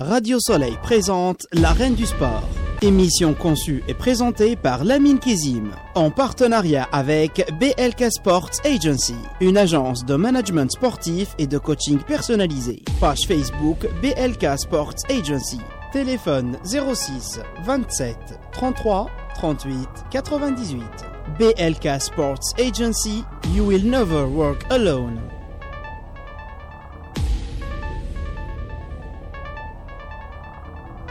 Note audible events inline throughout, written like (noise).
Radio Soleil présente La Reine du Sport. Émission conçue et présentée par Lamine Kizim en partenariat avec BLK Sports Agency, une agence de management sportif et de coaching personnalisé. Page Facebook BLK Sports Agency. Téléphone 06 27 33 38 98. BLK Sports Agency, you will never work alone.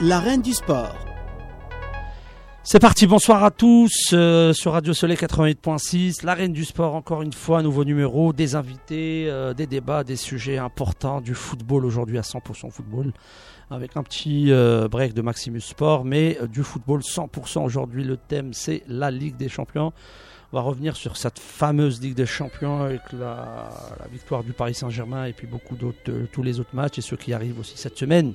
La reine du sport. C'est parti, bonsoir à tous euh, sur Radio Soleil 88.6, la reine du sport encore une fois, nouveau numéro, des invités, euh, des débats, des sujets importants du football aujourd'hui à 100% football, avec un petit euh, break de Maximus Sport, mais du football 100% aujourd'hui. Le thème c'est la Ligue des Champions. On va revenir sur cette fameuse Ligue des Champions avec la, victoire du Paris Saint-Germain et puis beaucoup d'autres, euh, tous les autres matchs et ceux qui arrivent aussi cette semaine.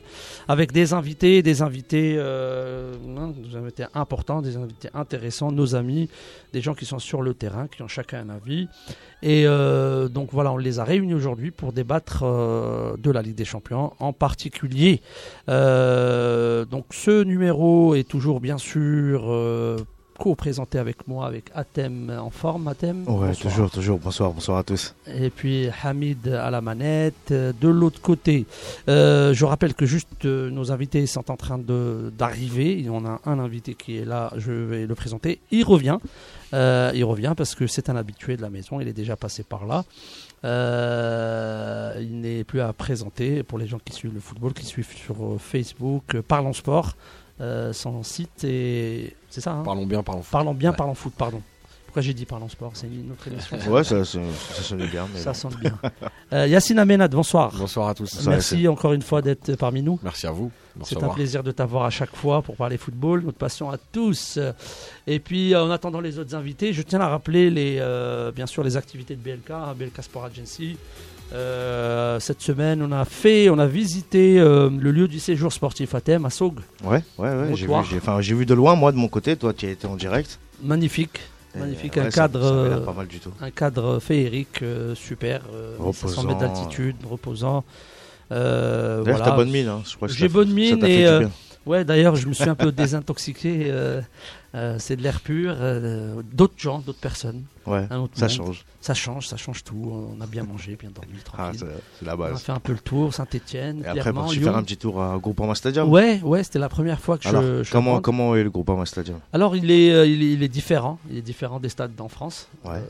Avec des invités, des invités, euh, hein, des invités importants, des invités intéressants, nos amis, des gens qui sont sur le terrain, qui ont chacun un avis. Et euh, donc voilà, on les a réunis aujourd'hui pour débattre de la Ligue des Champions, en particulier. donc ce numéro est toujours bien sûr co-présenté avec moi, avec Atem en forme. Atem Ouais, toujours, toujours. Bonsoir, bonsoir à tous. Et puis Hamid à la manette. De l'autre côté, euh, je rappelle que juste euh, nos invités sont en train d'arriver. On a un invité qui est là, je vais le présenter. Il revient. Euh, il revient parce que c'est un habitué de la maison. Il est déjà passé par là. il n'est plus à présenter pour les gens qui suivent le football, qui suivent sur Facebook, Parlons Sport. Euh, son site et c'est ça. Hein parlons bien, parlons foot. Parlons bien, parlons foot, pardon. Pourquoi j'ai dit parlons sport? C'est une autre émission. ouais, ça, ça, sonne bien. ça sonne bien. Euh, Yacine Amenad, bonsoir. Bonsoir à tous. Merci encore une fois d'être parmi nous. Merci à vous. C'est un plaisir de t'avoir à chaque fois pour parler football, notre passion à tous. Et puis, en attendant les autres invités, je tiens à rappeler les, euh, bien sûr les activités de BLK, BLK Sport Agency. Euh, cette semaine, on a fait, on a visité euh, le lieu du séjour sportif à Thème, à Saug. Ouais, ouais, ouais. J'ai vu, j'ai vu de loin, moi, de mon côté. Toi, tu as été en direct. Magnifique. Magnifique, un, cadre, pas mal du tout. un cadre féerique, euh, super, euh, 500 mètres d'altitude, reposant. Euh, voilà. t'as bonne mine, hein. J'ai bonne mine et ouais, d'ailleurs, je me suis un peu (laughs) désintoxiqué. Euh, c'est de l'air pur, euh, d'autres gens, d'autres personnes. Ouais, ça change. Ça change, ça change tout. On a bien mangé, bien dormi, ah, tranquille. Ah, c'est la base. On a fait un peu le tour, Saint-Etienne. Et après, pour faire un petit tour au Groupama Stadium Ouais, ouais, c'était la première fois que je, comment, comment est le Groupama Stadium? Alors, il est, euh, il est, différent. Il est différent des stades en France. Ouais.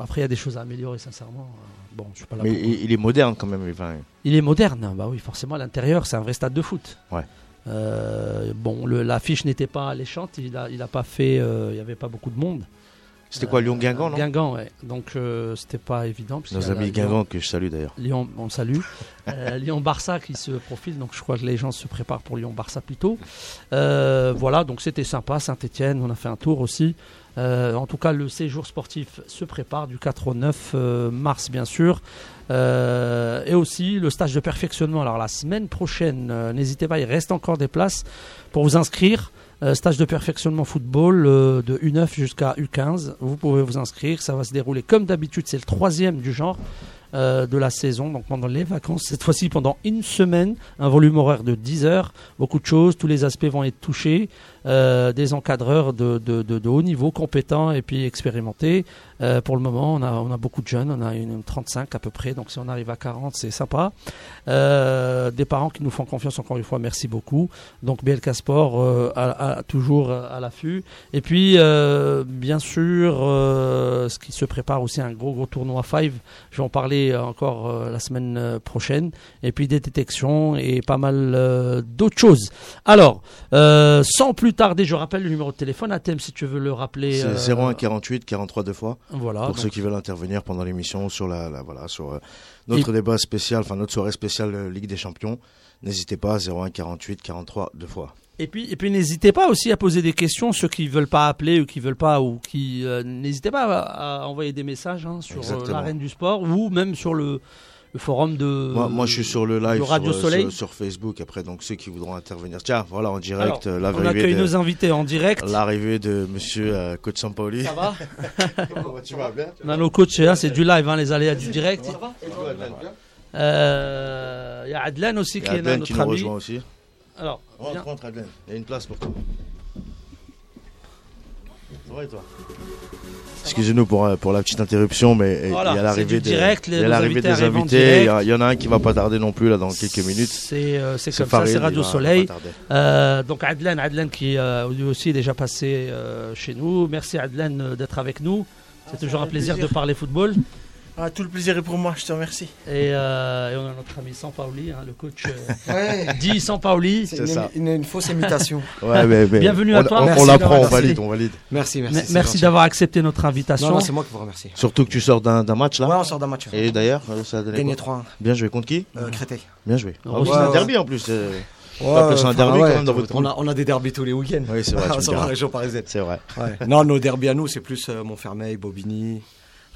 après, il y a des choses à améliorer, sincèrement. Bon, je suis pas là Mais il, est moderne quand même. Il est moderne, bah oui, forcément, à l'intérieur, c'est un vrai stade de foot. Ouais. Euh, bon, l'affiche n'était pas alléchante, il n'a il a pas fait, euh, il n'y avait pas beaucoup de monde. C'était quoi, Lyon-Guingamp, non Guingamp, ouais. Donc, euh, c'était pas évident. Nos amis Guingamp, que je salue d'ailleurs. Lyon, on salue. (laughs) Lyon-Barça qui se profile, donc je crois que les gens se préparent pour Lyon-Barça plutôt. voilà, donc c'était sympa. Saint-Etienne, on a fait un tour aussi. en tout cas, le séjour sportif se prépare du 4 au 9 mars, bien sûr. Euh, et aussi le stage de perfectionnement. Alors la semaine prochaine, euh, n'hésitez pas, il reste encore des places pour vous inscrire. Euh, stage de perfectionnement football de U9 jusqu'à U15. Vous pouvez vous inscrire. Ça va se dérouler comme d'habitude. C'est le troisième du genre. de la saison, donc pendant les vacances, cette fois-ci pendant une semaine, un volume horaire de 10 heures, beaucoup de choses, tous les aspects vont être touchés, des encadreurs de, de, de, haut niveau, compétents et puis expérimentés, euh, pour le moment, on a, on a beaucoup de jeunes, on a une 35 à peu près, donc si on arrive à 40, c'est sympa. Euh, des parents qui nous font confiance encore une fois, merci beaucoup. Donc BLK Sport euh, a, toujours à l'affût. Et puis, bien sûr, ce qui se prépare aussi un gros gros tournoi 5. Je vais en parler encore la semaine prochaine. Et puis des détections et pas mal d'autres choses. Alors, sans plus tarder, je rappelle le numéro de téléphone à thème si tu veux le rappeler. C'est 01 48 43 deux fois. Voilà, pour ceux qui veulent intervenir pendant l'émission sur la, voilà sur euh, notre débat spécial, enfin notre soirée spéciale euh, Ligue des Champions, n'hésitez pas 01 48 43 deux fois. Et puis, et puis n'hésitez pas aussi à poser des questions, ceux qui veulent pas appeler ou qui veulent pas ou qui euh, n'hésitez pas à, envoyer des messages hein, sur l'arène du sport ou même sur le le forum de. Moi, je suis sur le live Radio sur, Soleil. Sur, Facebook. Après, donc ceux qui voudront intervenir. Tiens, voilà en direct. Alors, on accueille nos invités en direct. L'arrivée de Monsieur euh, Coach Sampaoli. Ça va (laughs) Tu vas bien On a nos coachs là, c'est du live, hein, les aléas du direct. Il euh, y a Adlan aussi qui est là, notre qui nous rejoint aussi. Alors, Rentre, rentre, Adlen. Il y a une place pour toi. Ça va et toi? Excusez-nous pour, euh, pour la petite interruption, mais euh, Voilà, il y a l'arrivée des, direct, il y les- a nos l'arrivée invités des. Il y, a- direct. il y en a un qui va pas tarder non plus là dans quelques minutes. c'est euh, c'est C'est comme ça, Farid, c'est Radio va- Soleil. Euh, donc Adlan, Adlan qui euh, lui aussi est déjà passé euh, chez nous. Merci Adlan euh, d'être avec nous. C'est ça toujours un plaisir. de parler football. Ah, tout le plaisir est pour moi, je te remercie. Et, euh, et on a notre ami Sampaoli, hein, le coach euh, (laughs) Ouais, dit Sampaoli. c'est C'est une, ça. une- une fausse imitation. (laughs) Ouais, mais, mais Bienvenue à on, toi. On, on l'apprend, on valide, on valide. Merci, merci. D'avoir accepté notre invitation. non, c'est moi qui vous remercie. Surtout que tu sors d'un match là. Ouais, on sort d'un match. Et d'ailleurs, euh, ça a donné Gagné quoi 3-1, Bien joué contre qui euh, Créteil. Bien joué. Ah Ouais, oui, c'est un ouais. derby en plus. Ouais, appeler ça un enfin, derby quand ouais, même dans votre on a, on a des derbys tous les week-ends. Oui, c'est vrai. (laughs) Sur la région parisienne. C'est vrai. Non, nos derbys à nous, c'est plus Montfermeil, Bobigny,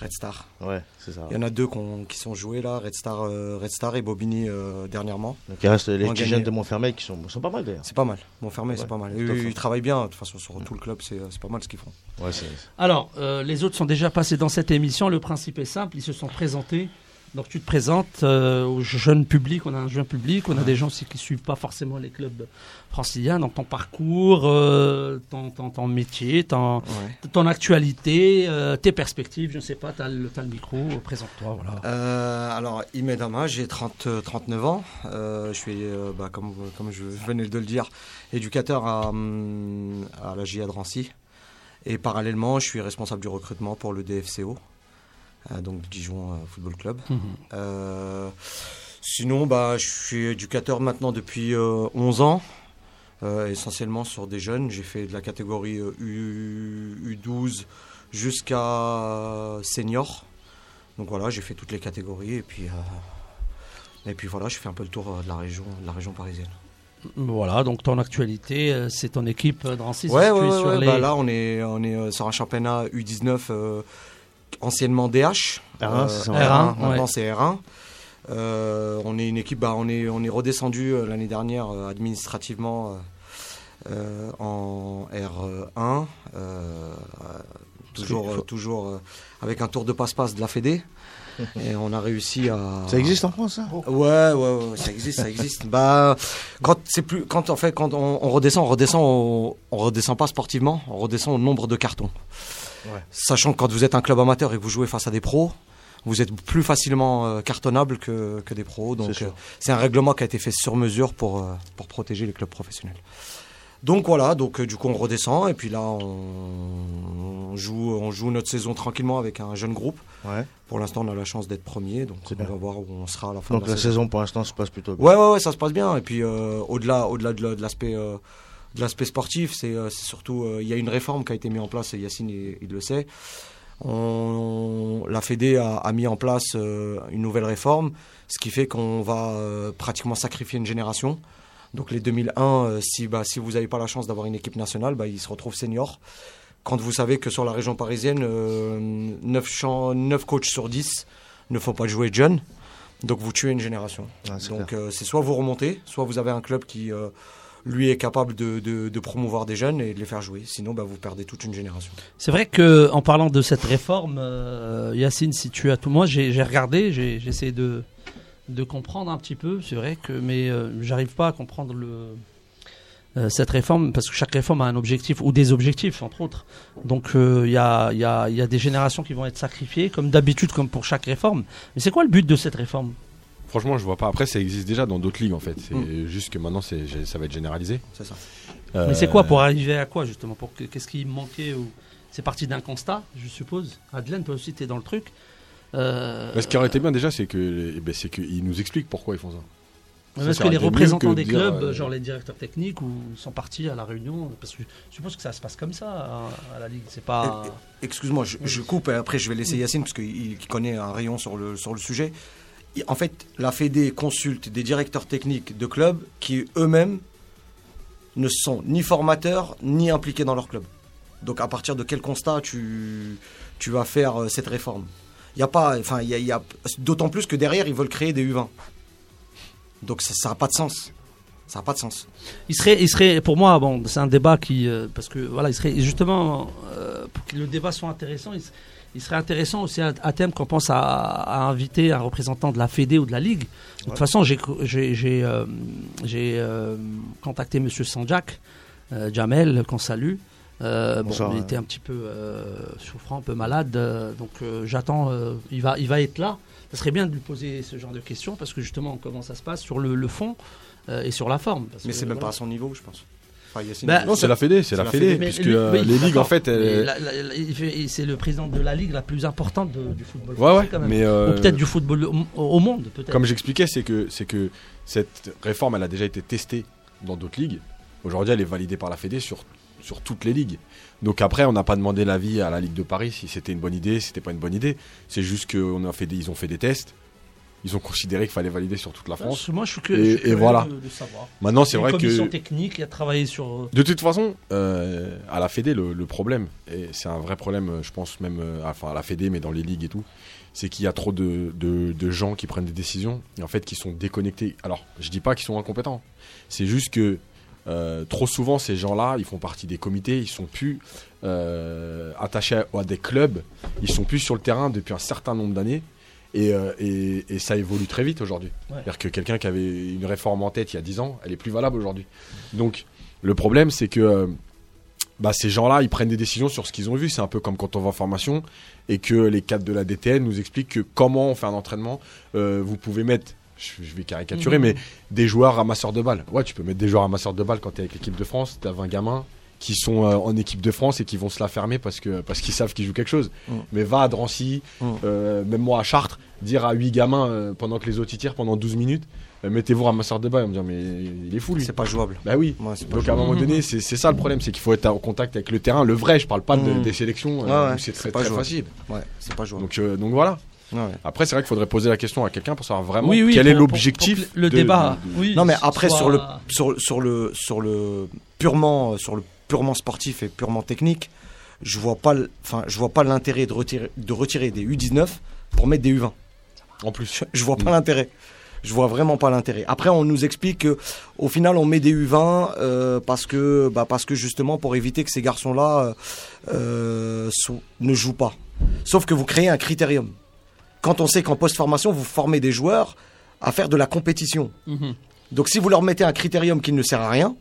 Red Star. Ouais, c'est ça. Il y en a deux qui sont joués là, Red Star, euh, Red Star et Bobigny euh, dernièrement. Donc il reste les petits jeunes de Montfermeil qui sont, sont pas mal d'ailleurs. C'est pas mal. Montfermeil, Ouais, c'est pas mal. ils travaillent bien. De toute façon, sur tout le club, c'est pas mal ce qu'ils font. Ouais, c'est. Alors, euh, les autres sont déjà passés dans cette émission. Le principe est simple, ils se sont présentés. Donc tu te présentes euh, au jeune public, on a un jeune public, on a des gens aussi qui suivent pas forcément les clubs franciliens, donc ton parcours, euh, ton, ton, ton métier, ton, Ouais. ton actualité, euh, tes perspectives, je ne sais pas, tu as, le micro, présente-toi. Voilà. Alors, Imed Ama, j'ai 30, euh, 39 ans. Je suis, bah, comme, comme je venais de le dire, éducateur à, hum, à la JA de Rancy. Et parallèlement, je suis responsable du recrutement pour le DFCO, donc Dijon euh, Football Club. Mhm. Euh, sinon, bah, je suis éducateur maintenant depuis euh, 11 ans, euh, essentiellement sur des jeunes. J'ai fait de la catégorie euh, U, 12 jusqu'à senior. Donc voilà, j'ai fait toutes les catégories et puis, euh, et puis voilà, je fais un peu le tour euh, de la région, de la région parisienne. Voilà, donc ton actualité, euh, c'est ton équipe euh, de Rancy, Ouais, ouais, tu es ouais, sur ouais. les... Bah là on est, on est euh, sur un championnat U19 euh, anciennement DH. R1, c'est ça, ouais. R1, maintenant ouais. c'est R1. Euh, on est une équipe, bah, on est, on est redescendu euh, l'année dernière euh, administrativement euh, euh, en R1. euh, toujours, euh, toujours euh, avec un tour de passe-passe de la Fédé. (laughs) Et on a réussi à. Ça existe en France, ça? Ouais, ouais, ouais, ça existe, ça existe. (laughs) bah, quand c'est plus, quand en fait, quand on, on redescend, on redescend, au- on redescend pas sportivement, on redescend au nombre de cartons. Ouais. Sachant que quand vous êtes un club amateur et que vous jouez face à des pros, vous êtes plus facilement euh, cartonnable que, que des pros. Donc, C'est euh, c'est un règlement qui a été fait sur mesure pour, euh, pour protéger les clubs professionnels. Donc voilà, donc du coup on redescend et puis là on, on joue, on joue notre saison tranquillement avec un jeune groupe. Ouais. Pour l'instant on a la chance d'être premier, donc on bien. va voir où on sera à la fin Donc de la, la saison pour l'instant se passe plutôt bien. Ouais, ouais, ouais, ça se passe bien. Et puis euh, au-delà, au-delà de, la- de l'aspect, euh, de l'aspect sportif, c'est, euh, surtout, euh, il y a une réforme qui a été mise en place. Et Yacine, il, il le sait. On, la Fédé a, a mis en place euh, une nouvelle réforme, ce qui fait qu'on va euh, pratiquement sacrifier une génération. Donc les 2001, euh, si, bah, si vous n'avez pas la chance d'avoir une équipe nationale, bah, ils se retrouvent seniors. Quand vous savez que sur la région parisienne, euh, 9, champs, 9 coachs sur 10 ne font pas jouer jeunes. Donc vous tuez une génération. Ah, Donc c'est soit vous remontez, soit vous avez un club qui lui est capable de, de- promouvoir des jeunes et de les faire jouer. Sinon, bah, vous perdez toute une génération. C'est vrai que en parlant de cette réforme, euh, Yacine, si tu as tout, moi j'ai regardé, j'ai essayé de de comprendre un petit peu. C'est vrai que, mais euh, j'arrive pas à comprendre euh, cette réforme parce que chaque réforme a un objectif ou des objectifs entre autres. Donc il y a y a il y a des générations qui vont être sacrifiées comme d'habitude comme pour chaque réforme. Mais c'est quoi le but de cette réforme? Franchement, je vois pas. Après, ça existe déjà dans d'autres ligues en fait. C'est Mm. juste que maintenant, c'est, ça va être généralisé. C'est ça. Euh, Mais c'est quoi pour arriver à quoi justement pour que- qu'est-ce qui manquait ou c'est parti d'un constat, je suppose. Adelaine, toi aussi, tu es dans le truc. Euh, Ce qui aurait été bien déjà, c'est que, eh ben, c'est qu'ils nous expliquent pourquoi ils font ça. Parce ça que les représentants que des clubs, euh, genre les directeurs techniques, ou sont partis à la réunion, parce que je suppose que ça se passe comme ça à, à la ligue. C'est pas. Excuse-moi, je, je coupe et après je vais laisser Yacine parce qu'il il connaît un rayon sur le, sur le sujet. En fait, la Fédé consulte des directeurs techniques de clubs qui eux-mêmes ne sont ni formateurs ni impliqués dans leur club. Donc à partir de quel constat tu, tu vas faire euh, cette réforme? Il a pas, enfin y a, d'autant plus que derrière ils veulent créer des U20. Donc ça n'a pas de sens. Ça n'a pas de sens. Il serait, il serait, pour moi, bon, c'est un débat qui, euh, parce que voilà, il serait justement euh, pour que le débat soit intéressant. Il serait intéressant aussi à, à terme qu'on pense à, à inviter un représentant de la Fédé ou de la Ligue. De toute façon, j'ai euh, euh, contacté Monsieur Sanjak, euh, Jamel, qu'on salue. Euh, bon, il était un petit peu souffrant, un peu malade, donc j'attends. il va, il va être là. Ça serait bien de lui poser ce genre de questions parce que justement, comment ça se passe sur le, le fond et sur la forme. parce Mais c'est même voilà. pas à son niveau, je pense. Enfin, Bah, Non, c'est la Fédé, c'est la la Fédé, puisque lui- euh, oui, les ligues, en fait, c'est le président de la ligue la plus importante de- du football Ouais, français ouais, quand même. mais euh, Ou peut-être du football au, au monde, peut-être. comme j'expliquais, c'est que, c'est que cette réforme, elle a déjà été testée dans d'autres ligues. Aujourd'hui, elle est validée par la Fédé sur, sur toutes les ligues. Donc après, on n'a pas demandé l'avis à la Ligue de Paris si c'était une bonne idée, si c'était pas une bonne idée. C'est juste qu'ils fait des, ils ont fait des tests. Ils ont considéré qu'il fallait valider sur toute la France. Moi, je suis Et- je suis et curieux voilà. de, de savoir. Maintenant, c'est Une vrai commission que. technique a travaillé sur. De toute façon, euh, à la Fédé, le, le problème, et c'est un vrai problème, euh, je pense même, euh, enfin à la Fédé, mais dans les ligues et tout, c'est qu'il y a trop de, de- de gens qui prennent des décisions et en fait qui sont déconnectés. Alors, je dis pas qu'ils sont incompétents, c'est juste que euh, trop souvent ces gens-là, ils font partie des comités, ils sont plus euh, attachés à, à des clubs, ils sont plus sur le terrain depuis un certain nombre d'années. Et, euh, et- et ça évolue très vite aujourd'hui. Ouais. C'est-à-dire que quelqu'un qui avait une réforme en tête il y a 10 ans, elle est plus valable aujourd'hui. Donc, le problème, c'est que euh, bah, ces gens-là, ils prennent des décisions sur ce qu'ils ont vu. C'est un peu comme quand on va en formation et que les cadres de la DTN nous expliquent que comment on fait un entraînement. Euh, vous pouvez mettre, je, je vais caricaturer, Mhm. mais des joueurs ramasseurs de balles. Ouais, tu peux mettre des joueurs ramasseurs de balles quand tu es avec l'équipe de France. Tu as 20 gamins qui sont euh, en équipe de France et qui vont se la fermer parce que parce qu'ils savent qu'ils jouent quelque chose. Mhm. Mais va à Drancy, Mhm. euh, même moi à Chartres, dire à 8 gamins euh, pendant que les autres y tirent pendant 12 minutes, euh, mettez-vous ramasseur de vont me dire, mais il est fou lui. c'est pas jouable. Bah oui. Ouais, c'est pas Donc à un moment donné, c'est c'est ça le problème, c'est qu'il faut être en contact avec le terrain, le vrai. Je parle pas de- Mhm. des sélections, euh, Ouais, ouais, où c'est très, pas très jouable. facile. Ouais, c'est pas jouable. Donc, euh, donc voilà. Ouais. Après, c'est vrai qu'il faudrait poser la question à quelqu'un pour savoir vraiment Oui, oui, quel est pour- l'objectif. le de- débat. de- de- oui, Non mais après soit- sur le sur, sur le sur le purement sur le purement sportif et purement technique, je vois pas enfin je vois pas l'intérêt de retirer de retirer des U19 pour mettre des U20. En plus. Je, je vois pas Mm. l'intérêt. Je vois vraiment pas l'intérêt. Après, on nous explique que, au final, on met des U20 euh, parce que, bah, parce que justement, pour éviter que ces garçons-là euh, euh, ne jouent pas. Sauf que vous créez un critérium. Quand on sait qu'en post-formation, vous formez des joueurs à faire de la compétition. Mhm. Donc, si vous leur mettez un critérium qui ne sert à rien,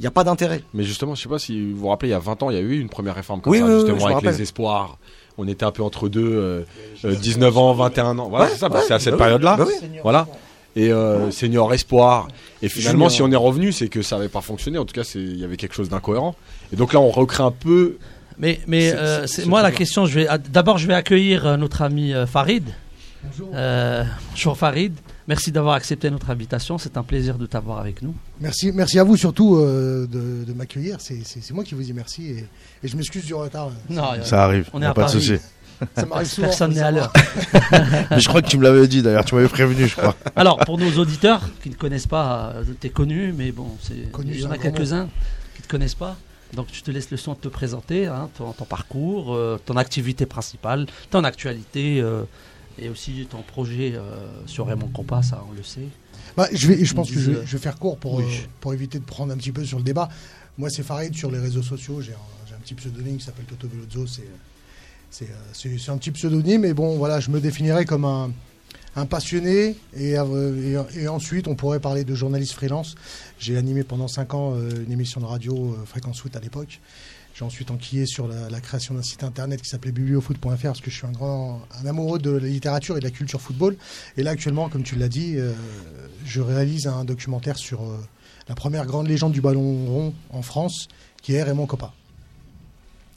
il n'y a pas d'intérêt. Mais justement, je sais pas si vous vous rappelez, il y a 20 ans, il y a eu une première réforme comme Oui, ça, oui, oui, justement, avec rappelle. les espoirs. On était un peu entre deux, euh, euh, 19 ans, 21 ans. Voilà, Ouais, c'est ça, ouais, c'est à cette bah période-là. bah oui. Voilà. Et euh, senior espoir. Et finalement, Junior. si on est revenu, c'est que ça n'avait pas fonctionné. En tout cas, c'est- il y avait quelque chose d'incohérent. Et donc là, on recrée un peu. Mais, mais C'est- euh, c'est- c'est- c'est moi, la question, je vais ah, d'abord, je vais accueillir euh, notre ami euh, Farid. Bonjour. Euh, bonjour Farid. Merci d'avoir accepté notre invitation. C'est un plaisir de t'avoir avec nous. Merci, merci à vous surtout euh, de, de m'accueillir. C'est, moi qui vous dis merci et, et je m'excuse du retard. Non, Ça arrive, On est à pas de Paris. souci. Ça m'arrive (laughs) souvent. personne n'est à l'heure. (laughs) je crois que tu me l'avais dit d'ailleurs, tu m'avais prévenu, je crois. (laughs) Alors, pour nos auditeurs qui ne connaissent pas, euh, t'es connu, mais bon, Connu, il y en a quelques-uns qui ne te connaissent pas. Donc, je te laisse le soin de te présenter, hein, ton, ton parcours, euh, ton activité principale, ton actualité euh, et aussi ton projet euh, sur Raymond Compas, ça, on le sait. Bah, je, vais, je pense que je, vais faire court pour, oui. euh, pour éviter de prendre un petit peu sur le débat. Moi, c'est Farid sur les réseaux sociaux. J'ai un, un petit pseudonyme qui s'appelle Toto Velozzo. C'est, euh, c'est, un petit pseudonyme, mais bon, voilà, je me définirais comme un, un passionné. Et, et, et ensuite, on pourrait parler de journaliste freelance. J'ai animé pendant 5 ans une émission de radio, Fréquence Foot à l'époque. J'ai ensuite enquillé sur la, création d'un site internet qui s'appelait bibliofoot.fr parce que je suis un grand amoureux de la littérature et de la culture football. Et là, actuellement, comme tu l'as dit, euh, je réalise un documentaire sur euh, la première grande légende du ballon rond en France, qui est Raymond Coppa.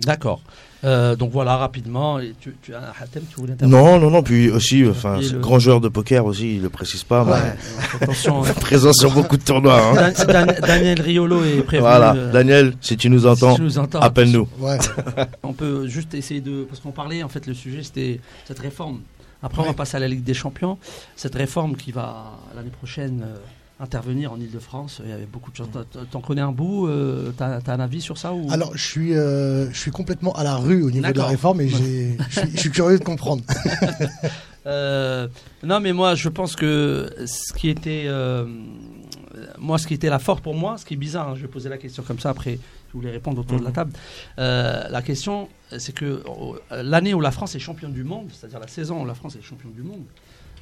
D'accord. Euh, donc voilà, rapidement, et tu, tu as Hatem, tu voulais intervenir Non, non, non, puis aussi, enfin, le- grand joueur de poker aussi, il le précise pas, Ouais, mais Attention, (laughs) présent sur beaucoup de tournois. Hein. Dan- Dan- Daniel Riolo est prévenu. Voilà, euh, Daniel, si tu nous entends, tu nous entends, appelle-nous. Ouais. (laughs) On peut juste essayer de. Parce qu'on parlait, en fait, le sujet, c'était cette réforme. Après, on va passer à la Ligue des Champions. Cette réforme qui va, l'année prochaine, euh, intervenir en Ile-de-France. Il y avait beaucoup de choses. T'en- connais un bout euh, T'as as un avis sur ça ou... Alors, je suis, euh, je suis complètement à la rue au niveau de la réforme et (laughs) je suis- curieux de comprendre. (laughs) Euh, non, mais moi, je pense que ce qui était euh, moi, ce qui était la force pour moi, ce qui est bizarre, hein, je vais poser la question comme ça après, je voulais répondre autour de la Mhm. table. La question, c'est que euh, l'année où la France est championne du monde, c'est-à-dire la saison où la France est championne du monde,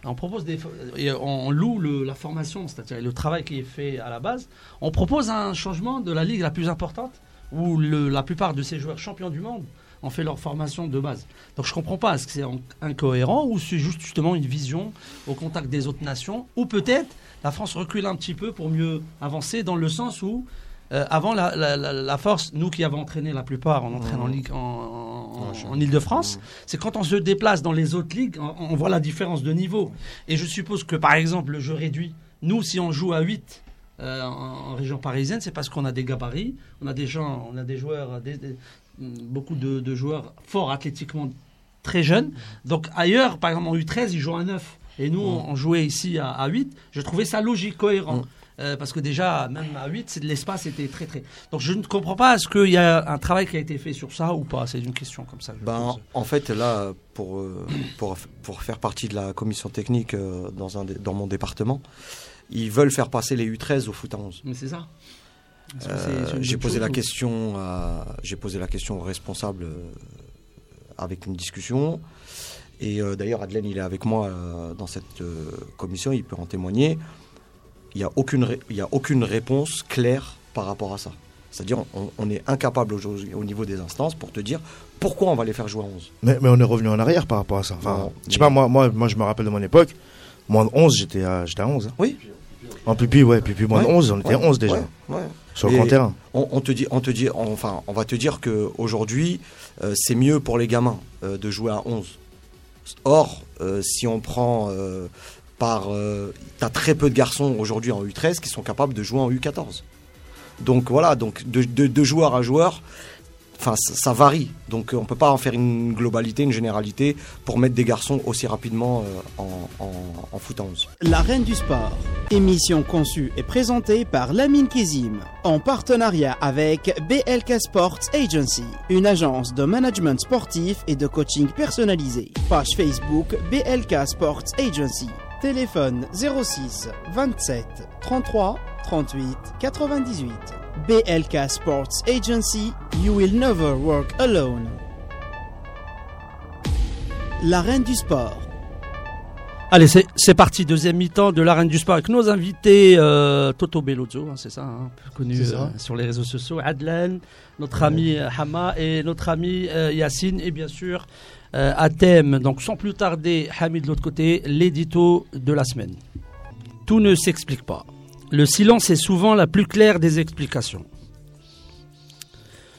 on propose des, et on loue le- la formation, c'est-à-dire le travail qui est fait à la base. On propose un changement de la ligue la plus importante, où la plupart de ces joueurs champions du monde ont fait leur formation de base. Donc je comprends pas, est-ce que c'est en- incohérent ou c'est juste justement une vision au contact des autres nations, ou peut-être la France recule un petit peu pour mieux avancer dans le sens où euh, avant la, la- la- la force, nous qui avons entraîné la plupart, on entraîne en ligue en, en, en Ile-de-France, c'est quand on se déplace dans les autres ligues, on, on voit la différence de niveau. Et je suppose que par exemple le jeu réduit, nous si on joue à 8 euh, en, région parisienne, c'est parce qu'on a des gabarits, on a des gens, on a des joueurs, des- des- beaucoup de, de joueurs forts athlétiquement très jeunes. Donc ailleurs, par exemple en U13, ils jouent à 9. Et nous, on, on jouait ici à, à 8. Je trouvais ça logique, cohérent. Euh, parce que déjà, même à 8, c'est de l'espace était très très. Donc je ne comprends pas, est-ce qu'il y a un travail qui a été fait sur ça ou pas C'est une question comme ça. Ben, en fait, là, pour, euh, pour, pour faire partie de la commission technique euh, dans, un, dans mon département, ils veulent faire passer les U13 au foot à 11. Mais c'est ça. Euh, j'ai posé la ou- question j'ai posé la question au responsable avec une discussion et euh, d'ailleurs Adelaine il est avec moi dans cette commission il peut en témoigner il n'y a aucune y a aucune réponse claire par rapport à ça c'est-à-dire on, on est incapable aujourd'hui au niveau des instances pour te dire pourquoi on va les faire jouer à 11 Mais, mais on est revenu en arrière par rapport à ça. Enfin, Non, je sais pas, moi, moi, moi, je me rappelle de mon époque. Moins de 11, j'étais à, à 11. hein. oui En Pupi, ouais, Pupi, moins de Ouais, 11, on était ouais, 11 déjà. ouais. Sur le terrain. On, on te dit, on te dit, enfin, on va te dire que aujourd'hui, euh, c'est mieux pour les gamins euh, de jouer à 11. Or, euh, si on prend euh, par, euh, t'as très peu de garçons aujourd'hui en U13 qui sont capables de jouer en U14. Donc voilà, donc de, joueur à joueur, ça, varie. Donc euh, on peut pas en faire une globalité, une généralité pour mettre des garçons aussi rapidement euh, en, en, en foot à 11. La Reine du Sport. Émission conçue et présentée par Lamine Kizim. En partenariat avec BLK Sports Agency. Une agence de management sportif et de coaching personnalisé. Page Facebook BLK Sports Agency. Téléphone 06 27 33 38 98. BLK Sports Agency. You will never work alone. La Reine du Sport. Allez, c'est c'est parti, deuxième mi-temps de l'arène du sport avec nos invités euh, Toto Bellozzo, hein, c'est ça, hein, connu ça. euh, sur les réseaux sociaux, Adlan, notre ami euh, Hama et notre ami euh, Yacine, et bien sûr euh, Atem. Donc sans plus tarder, Hamid de l'autre côté, l'édito de la semaine. Tout ne s'explique pas. Le silence est souvent la plus claire des explications.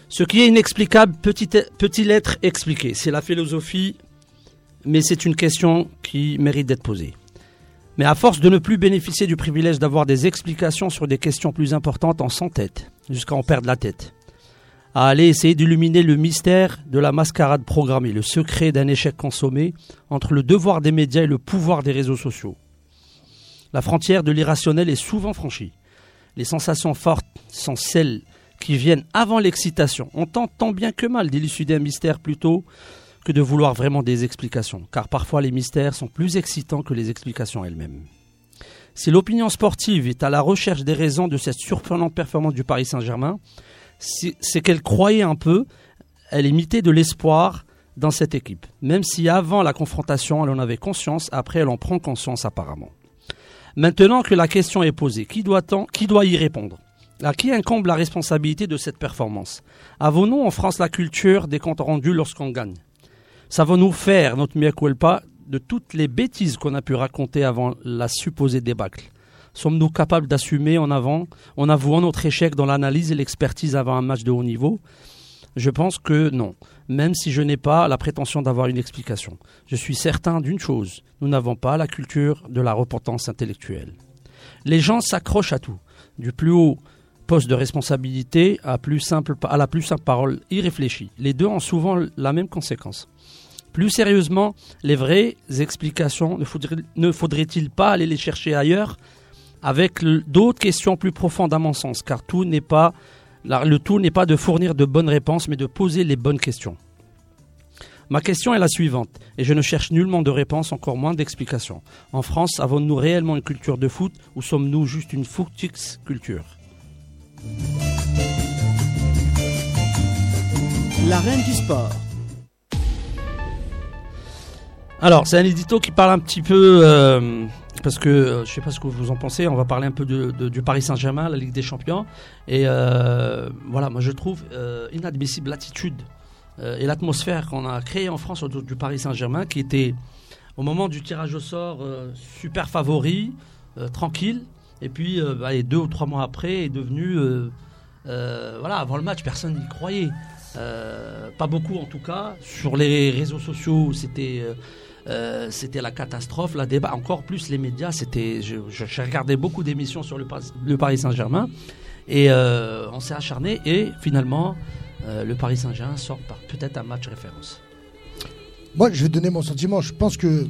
Ce qui est inexplicable peut-il être expliqué? C'est la philosophie mais c'est une question qui mérite d'être posée. Mais à force de ne plus bénéficier du privilège d'avoir des explications sur des questions plus importantes, on s'entête, jusqu'à en perdre la tête. À aller essayer d'illuminer le mystère de la mascarade programmée, le secret d'un échec consommé entre le devoir des médias et le pouvoir des réseaux sociaux. La frontière de l'irrationnel est souvent franchie. Les sensations fortes sont celles qui viennent avant l'excitation. On tente tant bien que mal d'élucider un mystère plutôt que de vouloir vraiment des explications, car parfois les mystères sont plus excitants que les explications elles-mêmes. Si l'opinion sportive est à la recherche des raisons de cette surprenante performance du Paris Saint-Germain, c'est qu'elle croyait un peu, elle émettait de l'espoir dans cette équipe, même si avant la confrontation elle en avait conscience, après elle en prend conscience apparemment. Maintenant que la question est posée, qui doit y répondre? À qui incombe la responsabilité de cette performance? Avons-nous en France la culture des comptes rendus lorsqu'on gagne? Savons-nous faire notre mea de toutes les bêtises qu'on a pu raconter avant la supposée débâcle? Sommes-nous capables d'assumer en avant, en avouant notre échec dans l'analyse et l'expertise avant un match de haut niveau? Je pense que non, même si je n'ai pas la prétention d'avoir une explication. Je suis certain d'une chose, nous n'avons pas la culture de la repentance intellectuelle. Les gens s'accrochent à tout, du plus haut poste de responsabilité à, à la plus simple parole irréfléchie. Les deux ont souvent la même conséquence. Plus sérieusement, les vraies explications, ne faudrait-il pas aller les chercher ailleurs? Avec d'autres questions plus profondes à mon sens, car tout n'est pas, le tout n'est pas de fournir de bonnes réponses, mais de poser les bonnes questions. Ma question est la suivante, et je ne cherche nullement de réponse, encore moins d'explications. En France, avons-nous réellement une culture de foot ou sommes-nous juste une footix culture? La reine du sport. Alors, c'est un édito qui parle un petit peu, euh, parce que euh, je sais pas ce que vous en pensez, on va parler un peu de, du Paris Saint-Germain, la Ligue des Champions. Et euh, voilà, moi je trouve euh, inadmissible l'attitude et l'atmosphère qu'on a créée en France autour du Paris Saint-Germain, qui était au moment du tirage au sort super favori, tranquille. Et puis, bah, deux ou trois mois après, est devenu, voilà, avant le match, personne n'y croyait. Pas beaucoup en tout cas. Sur les réseaux sociaux, c'était euh, c'était la catastrophe, la débat. Encore plus les médias, c'était. je- je- J'ai regardé beaucoup d'émissions sur le, Paris- Saint-Germain et euh, on s'est acharné et finalement euh, le Paris Saint-Germain sort par peut-être un match référence. Moi, je vais donner mon sentiment. Je pense que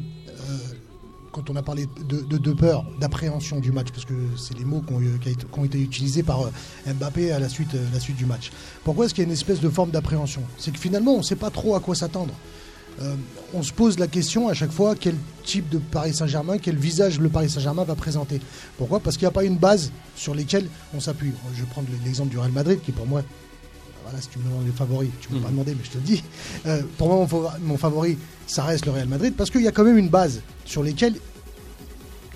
quand on a parlé de, peur, d'appréhension du match, parce que c'est les mots qui ont, été- utilisés par Mbappé à la suite, la suite du match. Pourquoi est-ce qu'il y a une espèce de forme d'appréhension? C'est que finalement, on ne sait pas trop à quoi s'attendre. Euh, on se pose la question à chaque fois quel type de Paris Saint-Germain, quel visage le Paris Saint-Germain va présenter. Pourquoi? Parce qu'il n'y a pas une base sur laquelle on s'appuie. Je vais prendre l'exemple du Real Madrid, qui pour moi, voilà, si tu me demandes les favoris, tu ne peux Mhm. pas demander, mais je te le dis. Euh, pour moi, mon, fa- mon favori, ça reste le Real Madrid, parce qu'il y a quand même une base sur lesquelles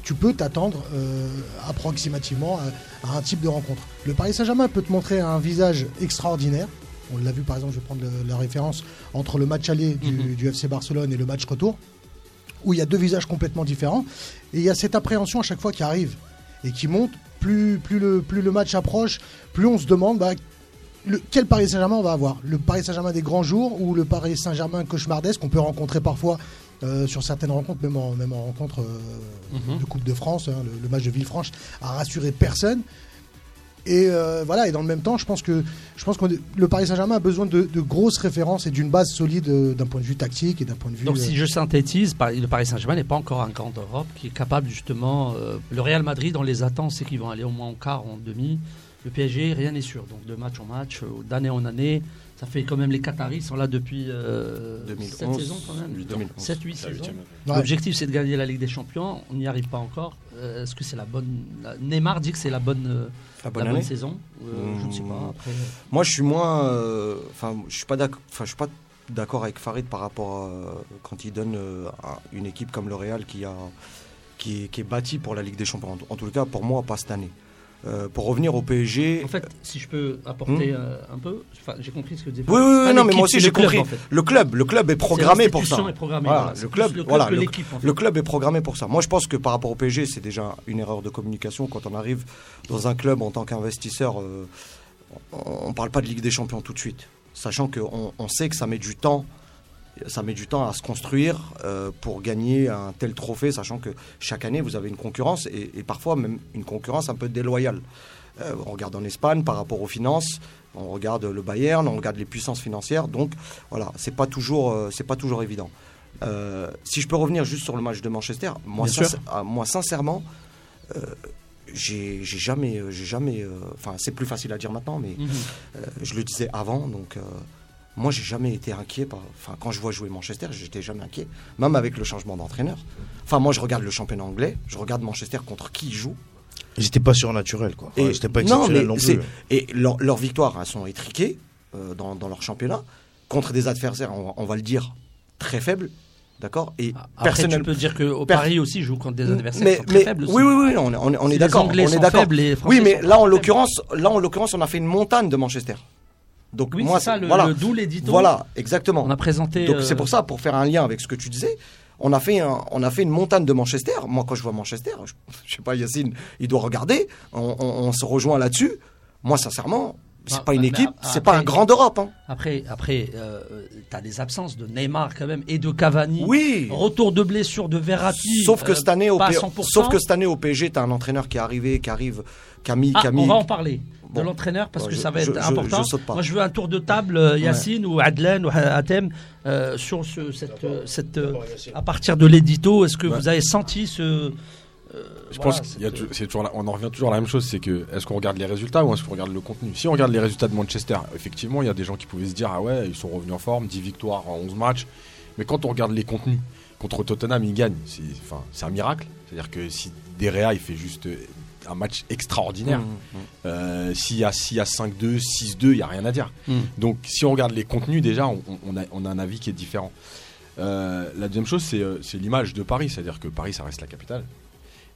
tu peux t'attendre euh, approximativement à, à un type de rencontre. Le Paris Saint-Germain peut te montrer un visage extraordinaire. On l'a vu par exemple, je vais prendre le- la référence entre le match aller du, Mhm. du FC Barcelone et le match retour, où il y a deux visages complètement différents. Et il y a cette appréhension à chaque fois qui arrive et qui monte. Plus, plus, le, plus le match approche, plus on se demande bah, le- quel Paris Saint-Germain on va avoir. Le Paris Saint-Germain des grands jours ou le Paris Saint-Germain cauchemardesque qu'on peut rencontrer parfois euh, sur certaines rencontres, même en, même en rencontre euh, Mhm. de Coupe de France. hein, le, le match de Villefranche a rassuré personne. Et euh, voilà, et dans le même temps, je pense que je pense que le Paris Saint-Germain a besoin de, de grosses références et d'une base solide euh, d'un point de vue tactique et d'un point de vue. Donc euh, si je synthétise, le Paris Saint-Germain n'est pas encore un grand d'Europe qui est capable justement. euh, le Real Madrid, on les attend, c'est qu'ils vont aller au moins en quart, en demi. Le PSG, rien n'est sûr. Donc de match en match, euh, d'année en année, ça fait quand même les Qataris sont là depuis euh, 2011, 7 saisons quand même. 2011. 7 8 La saisons. huitième. ouais. L'objectif c'est de gagner la Ligue des Champions, on n'y arrive pas encore. Euh, Est-ce que c'est la bonne la- Neymar dit que c'est la bonne euh, La bonne la bonne année. saison. Euh, Je ne sais pas. Après, Moi, je suis moins. euh, Enfin, je suis pas d'accord. Enfin, je suis pas d'accord avec Farid par rapport à quand il donne euh, à une équipe comme le Real qui a qui est, qui est bâtie pour la Ligue des Champions. En, en tout cas, pour moi, pas cette année. Euh, pour revenir au PSG. En fait, si je peux apporter euh, un peu, j'ai compris ce que disait. Hmm. Oui, oui, oui, non, mais moi aussi j'ai compris. en fait. Le club, le club est programmé pour ça. Est Voilà, voilà. le club, le club voilà, le- l'équipe, en fait. Le club est programmé pour ça. Moi, je pense que par rapport au PSG, c'est déjà une erreur de communication quand on arrive dans un club en tant qu'investisseur. euh, on ne parle pas de Ligue des Champions tout de suite, sachant qu'on on sait que ça met du temps. Ça met du temps à se construire euh, pour gagner un tel trophée, sachant que chaque année vous avez une concurrence et, et parfois même une concurrence un peu déloyale. Euh, on regarde en Espagne par rapport aux finances, on regarde le Bayern, on regarde les puissances financières. Donc voilà, c'est pas toujours, euh, c'est pas toujours évident. Si je peux revenir juste sur le match de Manchester, moi, ah, moi sincèrement, j'ai jamais, j'ai jamais, enfin c'est plus facile à dire maintenant, mais Mhm. euh, je le disais avant, donc moi j'ai jamais été inquiet. Par, enfin quand je vois jouer Manchester, j'étais jamais inquiet, même avec le changement d'entraîneur. Enfin moi je regarde le championnat anglais, je regarde Manchester contre qui il joue. Ils n'étaient pas surnaturels, quoi. Et- Enfin, pas non, mais non, plus. Et leur- leurs victoires, elles sont étriquées euh, dans, dans leur championnat contre des adversaires, on, va- on va le dire, très faibles. D'accord Et Après, tu personnel- peux dire qu'au per- Paris aussi joue contre des adversaires mais, très mais- faibles. aussi. oui, oui, oui, on, est- on on d'accord. On Anglais est sont d'accord. Oui, mais là, en l'occurrence, là, en l'occurrence, on a fait une montagne de Manchester. Donc Oui, moi, c'est ça, le, voilà, le d'où l'édito. voilà, exactement. On a présenté. Donc euh, c'est pour ça, pour faire un lien avec ce que tu disais, on a fait, un- on a fait une montagne de Manchester. Moi, quand je vois Manchester, je, (laughs) je sais pas, Yacine, il doit regarder. On, on- on se rejoint là-dessus. Moi, sincèrement, c'est Ah, pas une bah, équipe, bah, c'est pas un grand d'Europe. hein. Après, après euh, tu as des absences de Neymar quand même et de Cavani. Oui. Retour de blessure de Verratti. Sauf que euh, cette année, au P- 100%. sauf que cette année au PSG, t'as un entraîneur qui est arrivé, qui arrive, mis, Ah, mis- on va en parler Bon. de l'entraîneur parce Ouais, que je- ça va être je- important. je saute pas. Moi, je veux un tour de table, euh, Yacine ou Adlen ou Hatem, euh, sur ce, cette, euh, cette, euh, à partir de l'édito. Est-ce que Ouais. vous avez senti ce. euh, Je voilà, pense qu'il y a cette- tou- c'est toujours la- on en revient toujours à la même chose, c'est que est-ce qu'on regarde les résultats ou est-ce qu'on regarde le contenu? Si on regarde les résultats de Manchester, effectivement, il y a des gens qui pouvaient se dire ah ouais, ils sont revenus en forme, 10 victoires en 11 matchs, Mais quand on regarde les contenus, contre Tottenham, il gagne. C'est enfin, c'est un miracle. C'est-à-dire que si Derea, il fait juste euh, un match extraordinaire. Mmh, mmh. Euh, S'il y a, s'il y a 5-2, 6-2, il n'y a rien à dire. Mm. Donc si on regarde les contenus, déjà, on, on a, on a un avis qui est différent. Euh, la deuxième chose, c'est euh, c'est l'image de Paris. C'est-à-dire que Paris, ça reste la capitale.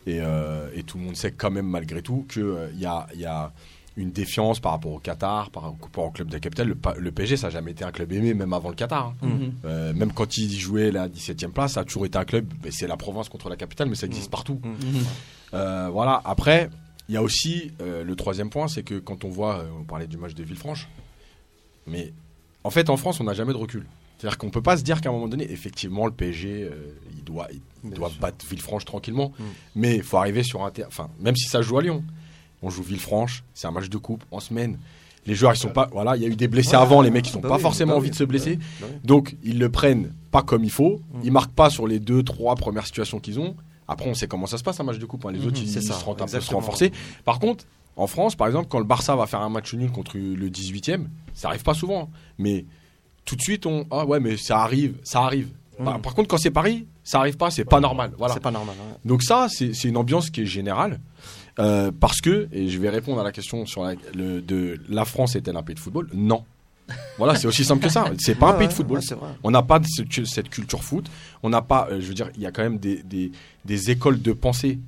Et, euh, et tout le monde sait quand même, malgré tout, qu'il y, a, y a une défiance par rapport au Qatar, par rapport au club de la capitale. Le, le PSG, ça n'a jamais été un club aimé, même avant le Qatar. hein. Euh, même quand il jouait la 17e place, ça a toujours été un club. mais C'est la province contre la capitale, mais ça existe partout. Mhm. Euh, voilà. Après, il y a aussi euh, le troisième point, c'est que quand on voit, euh, on parlait du match de Villefranche, mais en fait, en France, on n'a jamais de recul. C'est-à-dire qu'on peut pas se dire qu'à un moment donné, effectivement, le PSG, euh, il doit, il battre Villefranche tranquillement. Mm. Mais il faut arriver sur un terrain. Enfin, même si ça joue à Lyon, on joue Villefranche, c'est un match de coupe en semaine. Les joueurs, ils sont pas. Voilà, il y a eu des blessés avant, les mecs, ils n'ont Bah pas oui, forcément bah envie de se blesser. bah. Donc, ils le prennent pas comme il faut. Mm. Ils marquent pas sur les deux, trois premières situations qu'ils ont. Après, on sait comment ça se passe un match de coupe. hein. Les Mhm, autres, ils, c'est ils ça, se rendent un peu se exactement. renforcer. Par contre, en France, par exemple, quand le Barça va faire un match nul contre le 18e, ça arrive pas souvent. hein. Mais tout de suite, on. Ah ouais, mais ça arrive, ça arrive. Par, Mm. par contre, quand c'est Paris, ça arrive pas, c'est pas normal. Voilà. C'est pas normal. Donc ça, c'est c'est une ambiance qui est générale. Euh, parce que, et je vais répondre à la question sur la, le, de la France est-elle un pays de football? Non. Voilà, c'est aussi simple que ça. C'est pas un pays de football. ouais. On n'a pas de ce- cette culture foot. On n'a pas, euh, je veux dire, il y a quand même des, des, des écoles de pensée,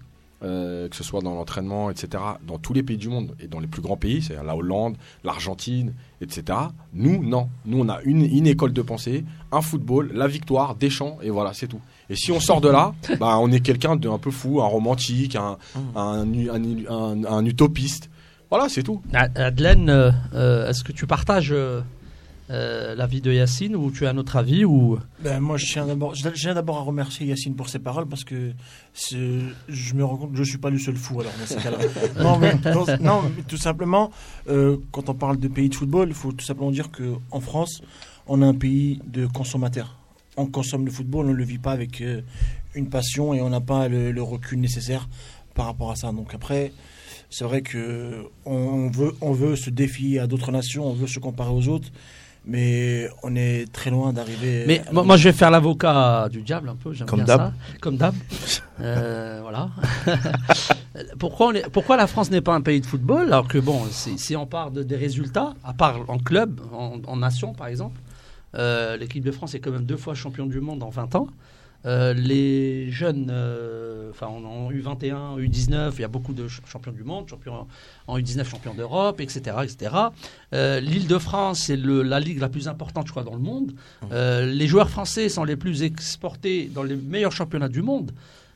euh, que ce soit dans l'entraînement, etc., dans tous les pays du monde et dans les plus grands pays, c'est-à-dire la Hollande, l'Argentine, etc. Nous, non. Nous, on a une, une école de pensée, un football, la victoire, des champs, et voilà, c'est tout. Et si on sort de là, (laughs) bah, on est quelqu'un d'un peu fou, un romantique, un, un, un, un- un utopiste. Voilà, c'est tout. Ad- Adelaine, euh, euh, est-ce que tu partages euh, euh, l'avis de Yacine ou tu as un autre avis ou... Ben, moi, je tiens d'abord, je tiens d'abord à remercier Yacine pour ses paroles parce que je me rends compte que je suis pas le seul fou alors dans ces cas-là. (laughs) non, mais, non, non, mais tout simplement, euh, quand on parle de pays de football, il faut tout simplement dire que en France, on est un pays de consommateurs. On consomme le football, on ne le vit pas avec euh, une passion et on n'a pas le, le recul nécessaire par rapport à ça. Donc après, c'est vrai que on veut, on veut se défier à d'autres nations, on veut se comparer aux autres. Mais on est très loin d'arriver. Mais à- moi, moi, je vais faire l'avocat du diable un peu, j'aime Comme bien ça. Comme d'hab. (laughs) Euh, voilà. (laughs) pourquoi, on est- pourquoi la France n'est pas un pays de football alors que bon, si, si on part de- des résultats, à part en club, en, en nation par exemple, euh, l'équipe de France est quand même deux fois champion du monde en 20 ans. Euh, les jeunes, euh, enfin en, en U21, U19, il y a beaucoup de ch- champions du monde, champions en U19, champions d'Europe, etc., etc. Euh, L'Île-de-France, c'est le- la ligue la plus importante, je crois, dans le monde. Euh, les joueurs français sont les plus exportés dans les meilleurs championnats du monde.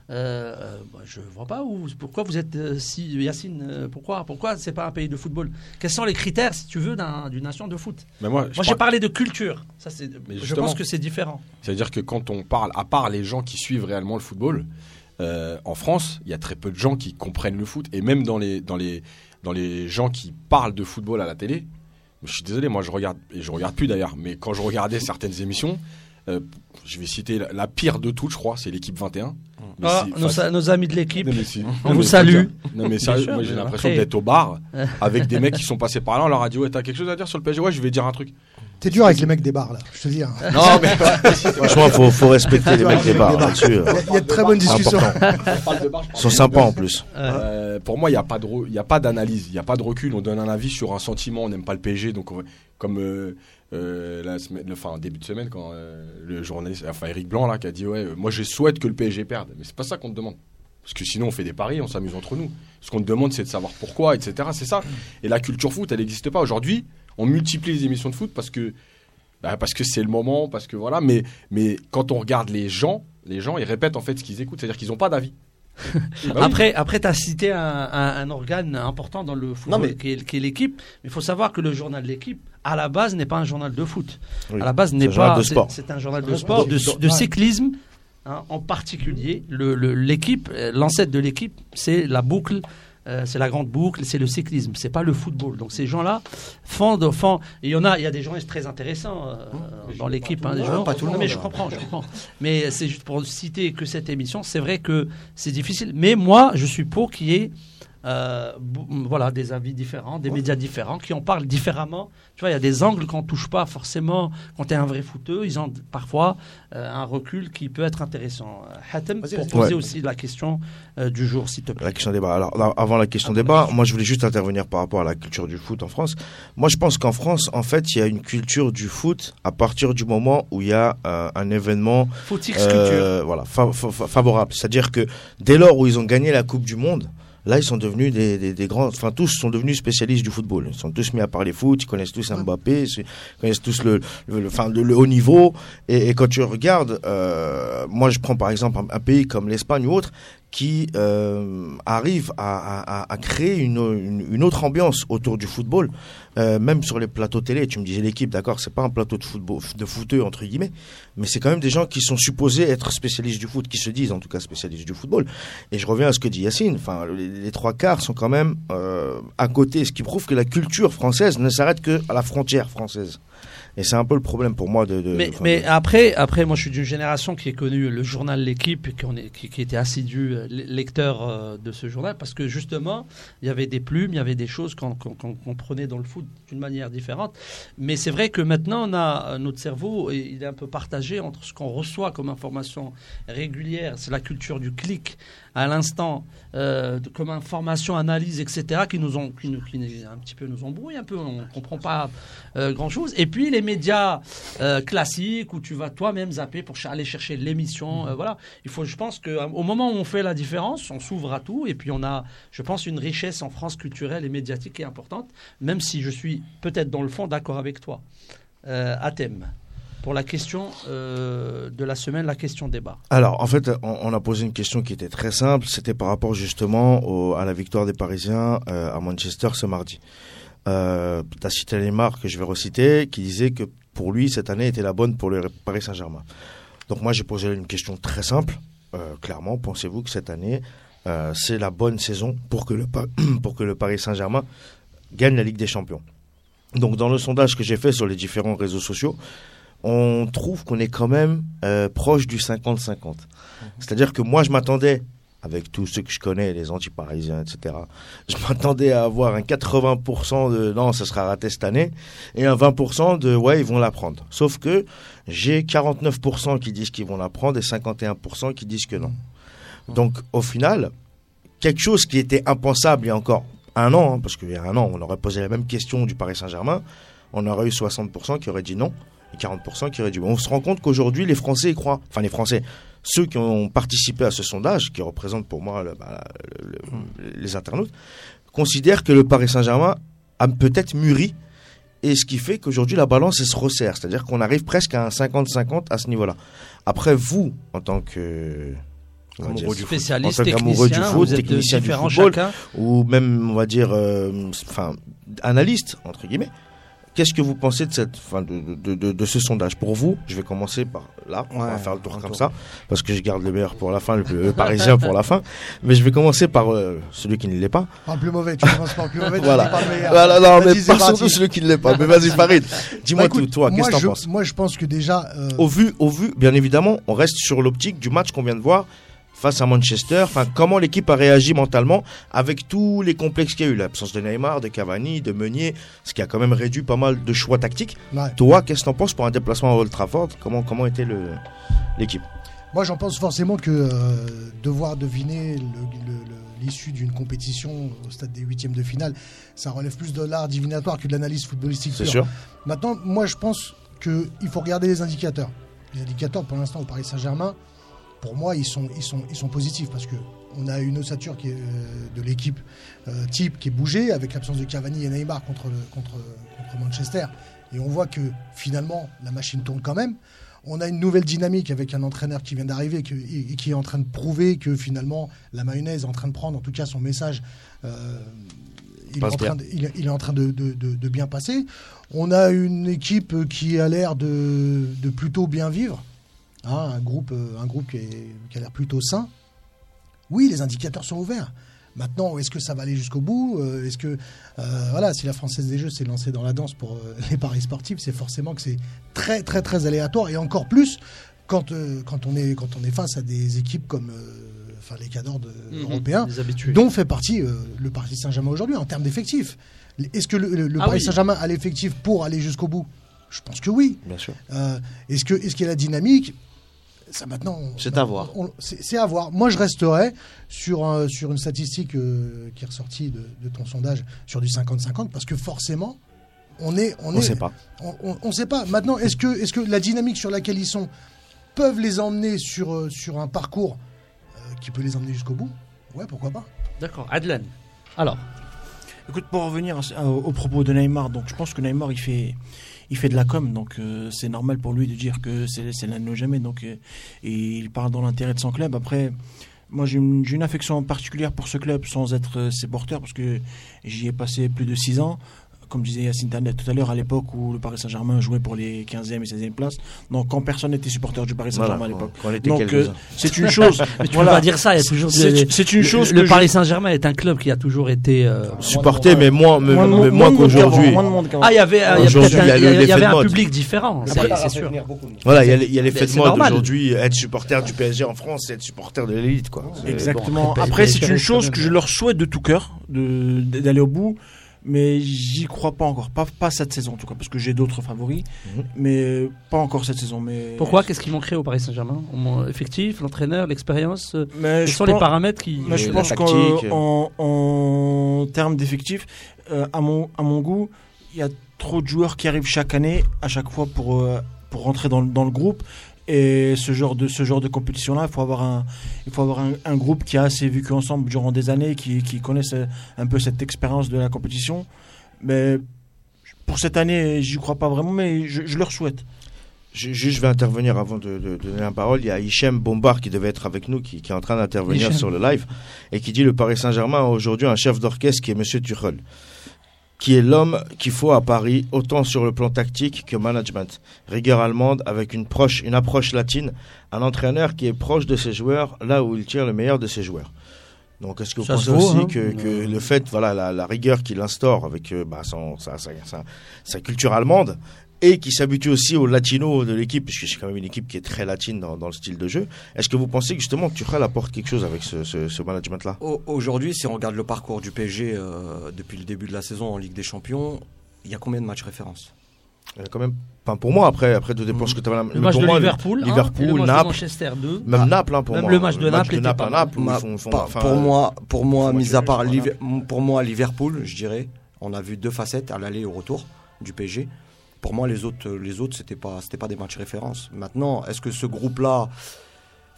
Euh, euh, bah, je vois pas où, pourquoi vous êtes euh, si Yacine. euh, pourquoi, pourquoi c'est pas un pays de football? Quels sont les critères, si tu veux, d'un- d'une nation de foot? Mais moi, j'ai parlé de culture. Ça, c'est. Je pense que c'est différent. C'est-à-dire que quand on parle, à part les gens qui suivent réellement le football, en France, il y a très peu de gens qui comprennent le foot. Et même dans les, dans les, dans les gens qui parlent de football à la télé, je suis désolé, moi je regarde, et je regarde plus d'ailleurs, mais quand je regardais certaines émissions, je vais citer la, la pire de toutes, je crois, c'est l'équipe 21. Ah, nos, amis de l'équipe. si- On vous salue. Non mais sérieux, moi j'ai l'impression d'être au bar (laughs) avec des mecs qui sont passés par là. On leur a dit ouais t'as quelque chose à dire sur le PSG Ouais je vais dire un truc. T'es dur avec les mecs des bars, là, je te dis. hein. (laughs) Non mais (laughs) Franchement, faut, faut respecter les mecs des bars là-dessus. Il y, euh, a- il y a de très bonnes c'est discussions. Ils sont sympas en plus. Euh, pour moi, il n'y a pas de, re- il y a pas d'analyse, il n'y a pas de recul. On donne un avis sur un sentiment. On n'aime pas le PSG, donc on comme euh, euh, la semaine, début de semaine, quand euh, le journaliste, enfin Eric Blanc là, qui a dit ouais, moi je souhaite que le PSG perde, mais c'est pas ça qu'on te demande. Parce que sinon on fait des paris, on s'amuse entre nous. Ce qu'on te demande, c'est de savoir pourquoi, etc. C'est ça. Et la culture foot, elle n'existe pas aujourd'hui. On multiplie les émissions de foot parce que bah, parce que c'est le moment, parce que voilà. Mais mais quand on regarde les gens, les gens ils répètent en fait ce qu'ils écoutent, c'est-à-dire qu'ils n'ont pas d'avis. Bah oui. Après, après tu as cité un, un- un organe important dans le football, Non, mais- qui est, qui est l'équipe. Mais il faut savoir que le journal de l'équipe, à la base, n'est pas un journal de foot. Oui. À la base, C'est n'est un journal pas. de c'est- sport. C'est un journal de sport, de, de cyclisme hein, en particulier. Le- le- L'équipe, euh, l'ancêtre de l'équipe, c'est la boucle. Euh, c'est la grande boucle, c'est le cyclisme, c'est pas le football. Donc ces gens-là font, font il y en a, il y a des journalistes très intéressants euh, dans l'équipe, hein, des monde. gens. Pas tout le Non, mais monde. je comprends, je comprends. Mais c'est juste pour citer que cette émission, c'est vrai que c'est difficile. Mais moi, je suis pour qu'il y ait euh, voilà, des avis différents, des médias différents qui en parlent différemment. Tu vois, il y a des angles qu'on touche pas forcément quand tu es un vrai footeux. Ils ont parfois euh, un recul qui peut être intéressant. Euh, Hatem, pour poser Ouais. aussi la question euh, du jour, s'il te plaît. La question débat. Alors, là, avant la question débat, moi, je voulais juste intervenir par rapport à la culture du foot en France. Moi, je pense qu'en France, en fait, il y a une culture du foot à partir du moment où il y a un événement voilà, fa- fa- fa- favorable. C'est-à-dire que dès lors où ils ont gagné la Coupe du Monde, là, ils sont devenus des, des, des grands. Enfin, tous sont devenus spécialistes du football. Ils sont tous mis à parler foot. Ils connaissent tous Mbappé. Ils connaissent tous le, le, le- enfin, le, le haut niveau. Et, et quand tu regardes, euh, moi, je prends par exemple un, un pays comme l'Espagne ou autre qui euh, arrive à, à- à- créer une, autre ambiance autour du football, euh, même sur les plateaux télé. Tu me disais l'équipe, d'accord, c'est pas un plateau de football, de entre guillemets, mais c'est quand même des gens qui sont supposés être spécialistes du foot, qui se disent en tout cas spécialistes du football. Et je reviens à ce que dit Yacine. Enfin, les, les trois quarts sont quand même euh, à côté, ce qui prouve que la culture française ne s'arrête que à la frontière française. Et c'est un peu le problème pour moi de. de- Mais, enfin, mais de- après, après, moi, je suis d'une génération qui a connu le journal L'équipe, et qui, on est- qui, qui était assidu euh, le- lecteur euh, de ce journal, parce que justement, il y avait des plumes, il y avait des choses qu'on qu'on- qu'on- qu'on prenait dans le foot d'une manière différente. Mais c'est vrai que maintenant, on a euh, notre cerveau, et il est un peu partagé entre ce qu'on reçoit comme information régulière, c'est la culture du clic à l'instant, euh, comme information, analyse, etc., qui nous ont, qui nous, qui un petit peu nous embrouillent un peu, on comprend pas euh, grand chose. Et puis les médias euh, classiques où tu vas toi-même zapper pour aller chercher l'émission. voilà. Il faut, je pense qu'au moment où on fait la différence, on s'ouvre à tout et puis on a, je pense, une richesse en France culturelle et médiatique qui est importante, même si je suis peut-être dans le fond d'accord avec toi. À thème. Pour la question euh, de la semaine, la question débat. Alors, en fait, on, a posé une question qui était très simple. C'était par rapport justement à la victoire des Parisiens euh, à Manchester ce mardi. Euh, tu as cité Neymar, que je vais reciter, qui disait que pour lui, cette année était la bonne pour le Paris Saint-Germain. Donc moi, j'ai posé une question très simple. Euh, clairement, pensez-vous que cette année, c'est la bonne saison (clears throat) pour que le Paris Saint-Germain gagne la Ligue des Champions? Donc dans le sondage que j'ai fait sur les différents réseaux sociaux, on trouve qu'on est quand même euh, proche du 50-50. C'est-à-dire que moi, je m'attendais, avec tous ceux que je connais, les anti-parisiens, etc., je m'attendais à avoir un 80% de non, ça sera raté cette année, et un 20% de ouais, ils vont la prendre. Sauf que j'ai 49% qui disent qu'ils vont la prendre et 51% qui disent que non. Donc au final, quelque chose qui était impensable il y a encore un an, hein, parce qu'il y a un an, on aurait posé la même question du Paris Saint-Germain, on aurait eu 60% qui auraient dit non 40% qui oui. On se rend compte qu'aujourd'hui, les Français y croient. Enfin, les Français, ceux qui ont participé à ce sondage, qui représentent pour moi le- bah, le- le- les internautes, considèrent que le Paris Saint-Germain a peut-être mûri. Et ce qui fait qu'aujourd'hui, la balance, elle se resserre. C'est-à-dire qu'on arrive presque à un 50-50 à ce niveau-là. Après, vous, en tant que... Amoureux foot. Spécialiste, En tant qu'amoureux du technicien, foot, technicien du football, chacun. ou même, on va dire, euh, enfin, analyste, entre guillemets. Qu'est-ce que vous pensez de, cette, enfin, de, de, de, de ce sondage? Pour vous, je vais commencer par là, on va faire le tour comme tour. ça, parce que je garde le meilleur pour la fin, le, le parisien pour la fin. Mais je vais commencer par euh, celui qui ne l'est pas. Le plus mauvais, tu commences par le plus mauvais, tu Voilà. pas le meilleur. Voilà, non, mais pas surtout celui qui ne l'est pas. Mais vas-y, Farid, (laughs) dis-moi Bah, tout, toi, qu'est-ce que t'en penses? Moi, je pense que déjà. euh, au vu, au vu, bien évidemment, on reste sur l'optique du match qu'on vient de voir face à Manchester. Enfin, comment l'équipe a réagi mentalement avec tous les complexes qu'il y a eu, l'absence de Neymar, de Cavani, de Meunier, ce qui a quand même réduit pas mal de choix tactiques. ouais. Toi, qu'est-ce que t'en penses pour un déplacement à Old Trafford? Comment, comment était l'équipe? Moi, j'en pense forcément que euh, devoir deviner l'issue d'une compétition au stade des huitièmes de finale, ça relève plus de l'art divinatoire que de l'analyse footballistique. C'est sûr. Maintenant, moi, je pense qu'il faut regarder les indicateurs. Les indicateurs, pour l'instant, au Paris Saint-Germain, pour moi, ils sont, ils sont, ils sont positifs parce que on a une ossature qui est, euh, de l'équipe euh, type qui est bougée avec l'absence de Cavani et Neymar contre, le- contre, contre Manchester. Et on voit que finalement, la machine tourne quand même. On a une nouvelle dynamique avec un entraîneur qui vient d'arriver et, qui est en train de prouver que finalement, la mayonnaise est en train de prendre, en tout cas, son message. euh, il, est en train de, il est- il est en train de, de- de- de bien passer. On a une équipe qui a l'air de plutôt bien vivre. Hein, un groupe, euh, un groupe qui, est- qui a l'air plutôt sain. Oui, les indicateurs sont ouverts. Maintenant, est-ce que ça va aller jusqu'au bout Euh, Est-ce que, euh, voilà, si la Française des Jeux s'est lancée dans la danse pour euh, (laughs) les paris sportifs, c'est forcément que c'est très, très, très aléatoire et encore plus quand, euh, quand, on est, quand on est face à des équipes comme euh, enfin les cadors de- Mhm. européens, dont fait partie euh, le Paris Saint-Germain aujourd'hui en termes d'effectifs. Est-ce que le, le- le Ah Paris oui. Saint-Germain a l'effectif pour aller jusqu'au bout? Je pense que oui. Bien sûr. Euh, est-ce que est-ce qu'il y a la dynamique? Ça maintenant, on- C'est à voir. C'est à voir. Moi, je resterai sur un- sur une statistique euh, qui est ressortie de, de ton sondage sur du 50-50 parce que forcément, on est on On est sait pas. on ne sait pas. Maintenant, est-ce que, est que la dynamique sur laquelle ils sont peuvent les emmener sur, euh, sur un parcours euh, qui peut les emmener jusqu'au bout? Ouais, pourquoi pas D'accord. Adlan. Alors, Écoute, pour revenir au, propos de Neymar, donc je pense que Neymar il fait, de la com, donc euh, c'est normal pour lui de dire que c'est l'un de jamais, donc euh, et il parle dans l'intérêt de son club. Après, moi j'ai une, affection particulière pour ce club sans être euh, ses porteurs parce que j'y ai passé plus de 6 ans. Comme disait Yacine Tanet tout à l'heure, à l'époque où le Paris Saint-Germain jouait pour les 15e et 16e places, donc quand personne n'était supporter du Paris Saint-Germain Voilà, à l'époque. quand on était Donc euh, c'est une chose. (laughs) mais tu voilà. peux pas dire ça. Il y a toujours C'est- des- c'est une le- chose Le, Paris Saint-Germain est un club qui a toujours été. euh, Supporter, mais moins, mais, Moins moins moins de monde qu'aujourd'hui. qu'avant, moins de monde qu'avant. Ah, il y avait, euh, il y avait de un public différent. c'est- C'est sûr. Voilà, il y a, l'effet de mode aujourd'hui. Être supporter du PSG en France, c'est être supporter de l'élite, quoi. Exactement. Après, c'est une chose que je leur souhaite de tout cœur de- d'aller au bout, mais j'y crois pas encore. Pas, pas cette saison en tout cas, parce que j'ai d'autres favoris, Mhm. mais pas encore cette saison. Mais Pourquoi? Qu'est-ce qui manquerait au Paris Saint-Germain? Effectif, l'entraîneur, l'expérience euh, Mais Quels je sont les paramètres qui. mais je pense qu'en en, en termes d'effectifs, euh, à, mon, à mon goût, il y a trop de joueurs qui arrivent chaque année, à chaque fois pour, euh, pour rentrer dans, le- dans le groupe. Et ce genre de, ce genre de compétition-là, il faut avoir, un, il faut avoir un, un groupe qui a assez vécu ensemble durant des années, qui, qui connaissent euh, un peu cette expérience de la compétition. Mais pour cette année, j'y crois pas vraiment, mais je, je leur souhaite. Je, juste, je vais intervenir avant de, de- de donner la parole. Il y a Hichem Bombard qui devait être avec nous, qui, qui est en train d'intervenir Hichem. sur le live, et qui dit le Paris Saint-Germain a aujourd'hui un chef d'orchestre qui est Monsieur Tuchel, qui est l'homme qu'il faut à Paris, autant sur le plan tactique que management. Rigueur allemande avec une, proche, une approche latine, un entraîneur qui est proche de ses joueurs, là où il tire le meilleur de ses joueurs. Donc, est-ce que vous Ça pensez vaut, aussi hein. que, que le fait, voilà, la, la rigueur qu'il instaure avec euh, bah, son, sa, sa- sa- sa culture allemande, et qui s'habitue aussi aux latinos de l'équipe, puisque c'est quand même une équipe qui est très latine dans, dans le style de jeu. Est-ce que vous pensez que justement Tuchel apporte quelque chose avec ce, ce, ce management-là? Au- Aujourd'hui, si on regarde le parcours du PSG euh, depuis le début de la saison en Ligue des Champions, il y a combien de matchs références? Il y en a quand même, enfin pour moi après, après tout dépend ce que tu as Le match pour de moi, Liverpool, un, Liverpool, le match de Naples, Manchester 2. même Ah, Naples hein, pour même moi. le match de Naples de était Naples pas mal. Naples, font- pas- pour moi, pour moi, mis à part pour moi Liverpool, je dirais, on a vu deux facettes à l'aller et au retour du PSG. Pour moi, les autres, les autres, c'était pas, c'était pas des matchs références. Maintenant, est-ce que ce groupe-là,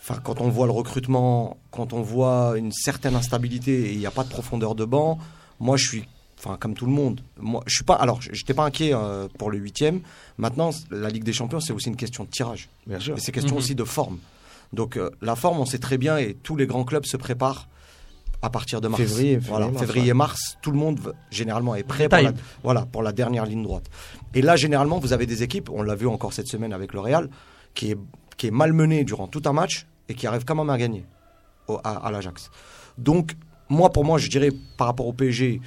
enfin, quand on voit le recrutement, quand on voit une certaine instabilité et il n'y a pas de profondeur de banc, moi, je suis, enfin, comme tout le monde, moi, je suis pas, alors, j'étais pas inquiet euh, pour le huitième. Maintenant, la Ligue des Champions, c'est aussi une question de tirage. bien sûr. Et c'est question Mhm. aussi de forme. Donc euh, la forme, on sait très bien, et tous les grands clubs se préparent à partir de mars. Février, février, voilà, mars, février, ouais. mars, tout le monde généralement est prêt pour la, voilà, pour la dernière ligne droite. Et là, généralement, vous avez des équipes, on l'a vu encore cette semaine avec le Real, qui est, qui est malmené durant tout un match et qui arrive quand même à gagner au- à, à l'Ajax. Donc, moi, pour moi, je dirais par rapport au PSG,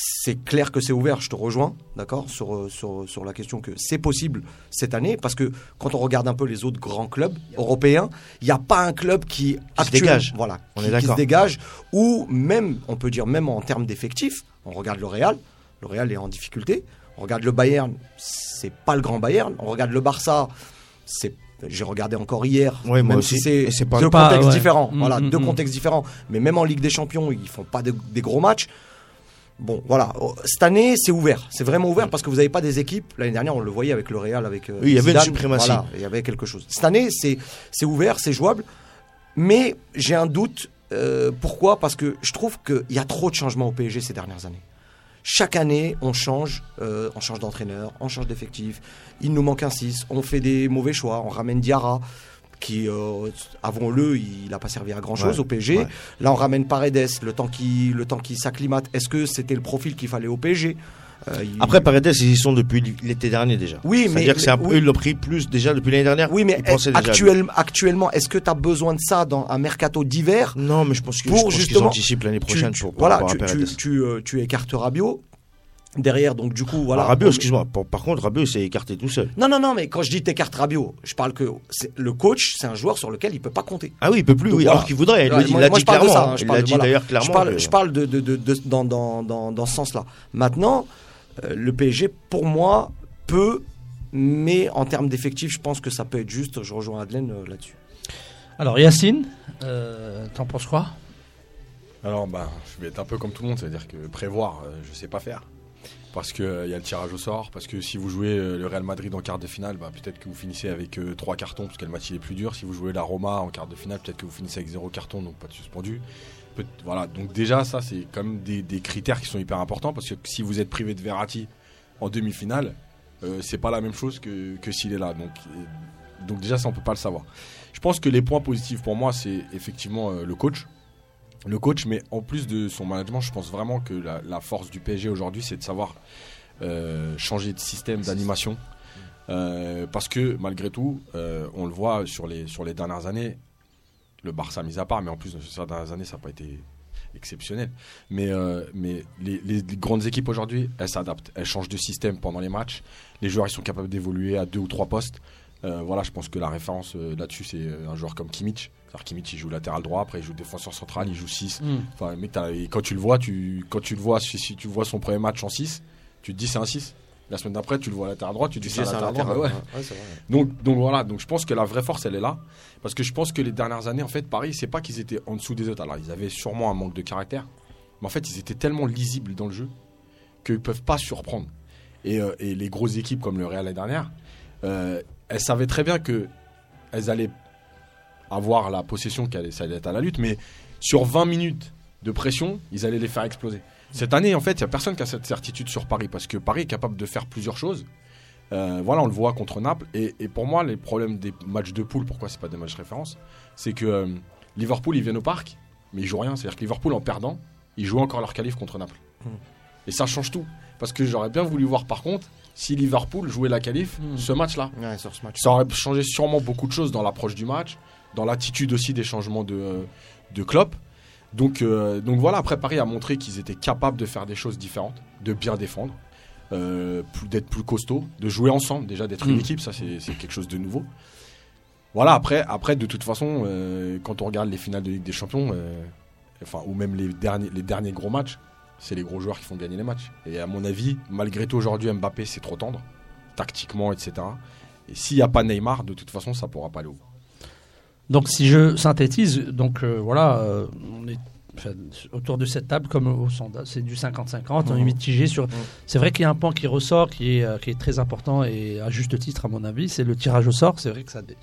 c'est clair que c'est ouvert, je te rejoins, d'accord, sur, euh, sur, sur la question que c'est possible cette année, parce que quand on regarde un peu les autres grands clubs européens, il n'y a pas un club qui, se actuellement- dégage. Voilà, On qui, est qui se dégage, ou même, on peut dire même en termes d'effectifs, on regarde le Real, le Real est en difficulté, on regarde le Bayern, c'est pas le grand Bayern, on regarde le Barça, c'est j'ai regardé encore hier, Ouais, même si c'est deux pas- contextes ouais. différents. Mm, voilà, mm, deux mm. contextes différents. Mais même en Ligue des Champions, ils font pas de- des gros matchs. Bon, voilà. Oh, Cette année, c'est ouvert. C'est vraiment ouvert parce que vous n'avez pas des équipes. L'année dernière, on le voyait avec le Real, avec. euh, Oui, il y avait une suprématie. Voilà, il y avait quelque chose. Cette année, c'est c'est ouvert, c'est jouable. Mais j'ai un doute. euh, pourquoi? Parce que je trouve qu'il y a trop de changements au PSG ces dernières années. Chaque année, on change, euh, on change d'entraîneur, on change d'effectif. Il nous manque un 6, on fait des mauvais choix, on ramène Diarra, qui, euh, avons-le, il n'a pas servi à grand-chose Ouais, au PSG. ouais. Là, on ramène Paredes, le temps qu'il le temps qu'il s'acclimate. Est-ce que c'était le profil qu'il fallait au PSG Euh, il- Après, Paredes, ils y sont depuis l'été dernier déjà. Oui, mais- C'est-à-dire que c'est un peu, oui. ils l'ont pris plus déjà depuis l'année dernière. oui, mais lui. actuel- actuellement, est-ce que tu as besoin de ça dans un mercato d'hiver? Non, mais je pense Pour qu'ils justement- anticipent l'année prochaine tu- pour, par voilà, tu, tu, tu, euh, tu écartes Rabiot, derrière. Donc du coup, voilà. Ah, Rabiot, excuse-moi. Par, par contre, Rabiot s'est écarté tout seul. Non, non, non, mais quand je dis t'écartes Rabiot, je parle que c'est- le coach, c'est un joueur sur lequel il peut pas compter. Ah oui, il peut plus. Donc oui, voilà. alors qu'il voudrait. Il Voilà, l'a dit, moi- il l'a moi, dit je parle de clairement. ça, hein, je il parle l'a de- dit voilà. d'ailleurs clairement. Je parle, que- je parle de, de- de- de- dans, dans, dans, dans ce sens-là. Maintenant, euh, le PSG, pour moi, peut, mais en termes d'effectifs, je pense que ça peut être juste. Je rejoins Adelaine euh, là-dessus. Alors Yacine, euh, t'en penses quoi? Alors, bah, je vais être un peu comme tout le monde, c'est-à-dire que prévoir, euh, je sais pas faire. Parce qu'il y a le tirage au sort, parce que si vous jouez euh, le Real Madrid en quart de finale, bah, peut-être que vous finissez avec euh, trois cartons, parce que le match il est plus dur. Si vous jouez la Roma en quart de finale, peut-être que vous finissez avec zéro carton, donc pas de suspendu. Voilà, donc déjà, ça, c'est quand même des, critères qui sont hyper importants, parce que si vous êtes privé de Verratti en demi-finale, euh, c'est pas la même chose que, que s'il est là. Donc, euh, donc déjà, ça, on peut pas le savoir. Je pense que les points positifs pour moi, c'est effectivement euh, le coach le coach, mais en plus de son management, je pense vraiment que la, force du PSG aujourd'hui, c'est de savoir euh, changer de système d'animation. Euh, parce que malgré tout, euh, on le voit sur les, sur les dernières années, le Barça mis à part, mais en plus, ces dernières années, ça n'a pas été exceptionnel. Mais, mais les, les- grandes équipes aujourd'hui, elles s'adaptent. Elles changent de système pendant les matchs. Les joueurs, ils sont capables d'évoluer à deux ou trois postes. Voilà, je pense que la référence là-dessus, c'est un joueur comme Kimmich. C'est-à-dire Kimmich, il joue latéral droit, après il joue défenseur central, il joue 6. Enfin, mec, t'as- et quand tu le vois, tu, quand tu le vois, si, si tu vois son premier match en 6, tu te dis c'est un 6. La semaine d'après, tu le vois à latéral droit, tu te dis c'est un latéral droit. Ouais. Ouais, c'est vrai. Donc, donc voilà, donc je pense que la vraie force, elle est là. Parce que je pense que les dernières années, en fait, Paris, c'est pas qu'ils étaient en dessous des autres. Alors, ils avaient sûrement un manque de caractère. Mais en fait, ils étaient tellement lisibles dans le jeu qu'ils peuvent pas surprendre. Et, euh, et les grosses équipes comme le Real l'année dernière, euh, elles savaient très bien que elles allaient avoir la possession, qu'elle allait- ça allait être à la lutte. Mais sur 20 minutes de pression, ils allaient les faire exploser. Cette année, en fait, il n'y a personne qui a cette certitude sur Paris. Parce que Paris est capable de faire plusieurs choses. Euh, voilà, on le voit contre Naples. Et, et pour moi, les problèmes des matchs de poule, pourquoi c'est pas des matchs référence, c'est que euh, Liverpool, ils viennent au parc, mais ils jouent rien. C'est-à-dire que Liverpool, en perdant, ils jouent encore leur qualif contre Naples. Mm. Et ça change tout. Parce que j'aurais bien voulu voir, par contre, si Liverpool jouait la qualif, Mm. ce match-là. Ouais, match. Ça aurait changé sûrement beaucoup de choses dans l'approche du match, dans l'attitude aussi des changements de, de Klopp. Donc, euh, donc voilà, après Paris a montré qu'ils étaient capables de faire des choses différentes, de bien défendre, euh, d'être plus costaud, de jouer ensemble, déjà d'être une Mm. équipe, ça c'est quelque chose de nouveau. Voilà, après, après de toute façon, euh, quand on regarde les finales de Ligue des Champions, enfin, ou même les derniers, les derniers gros matchs, c'est les gros joueurs qui font gagner les matchs. Et à mon avis, malgré tout aujourd'hui, Mbappé c'est trop tendre, tactiquement, etc. Et s'il n'y a pas Neymar, de toute façon, ça pourra pas aller au bout. Donc si je synthétise, donc euh, voilà, euh, on est enfin, autour de cette table comme au sondage, c'est du 50-50, on est mitigé sur. Mhm. C'est vrai qu'il y a un point qui ressort, qui est, euh, qui est très important et à juste titre à mon avis, c'est le tirage au sort. C'est vrai que ça, dé-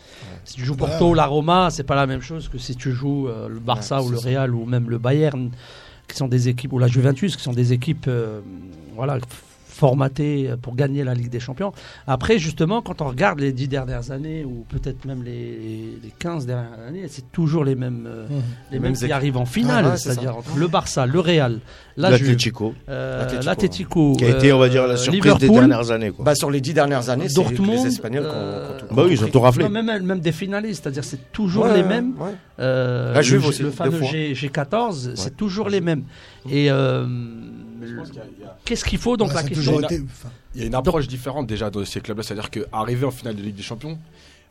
si tu joues Porto, la Roma, c'est pas la même chose que si tu joues euh, le Barça Ouais, ou le. Real ou même le Bayern, qui sont des équipes ou la Juventus, qui sont des équipes, euh, voilà. F- formatées pour gagner la Ligue des Champions. Après, justement, quand on regarde les dix dernières années, ou peut-être même les, les 15 dernières années, c'est toujours les mêmes, euh, Mhm. les Les mêmes mêmes qui arrivent en finale, Ah ouais, c'est-à-dire entre le Barça, le Real, L'Atlético, euh, L'Atlético, qui a été, on va dire, euh, la surprise des Liverpool. dernières années. Quoi. Bah, sur les dix dernières années, c'est Dortmund, les Espagnols qui ont- euh, qui ont tout Bah oui, ils ont tout raflé. Même, même des finalistes, c'est-à-dire c'est toujours Ouais, les mêmes. ouais. Euh, La Juve le, aussi, le deux fameux fois. G, G14, Ouais. c'est toujours les mêmes. Et euh, qu'est-ce qu'il faut donc Ouais, la question toujours été- enfin, Il y a une approche différente déjà dans ces clubs-là, c'est-à-dire qu'arriver en finale de Ligue des Champions,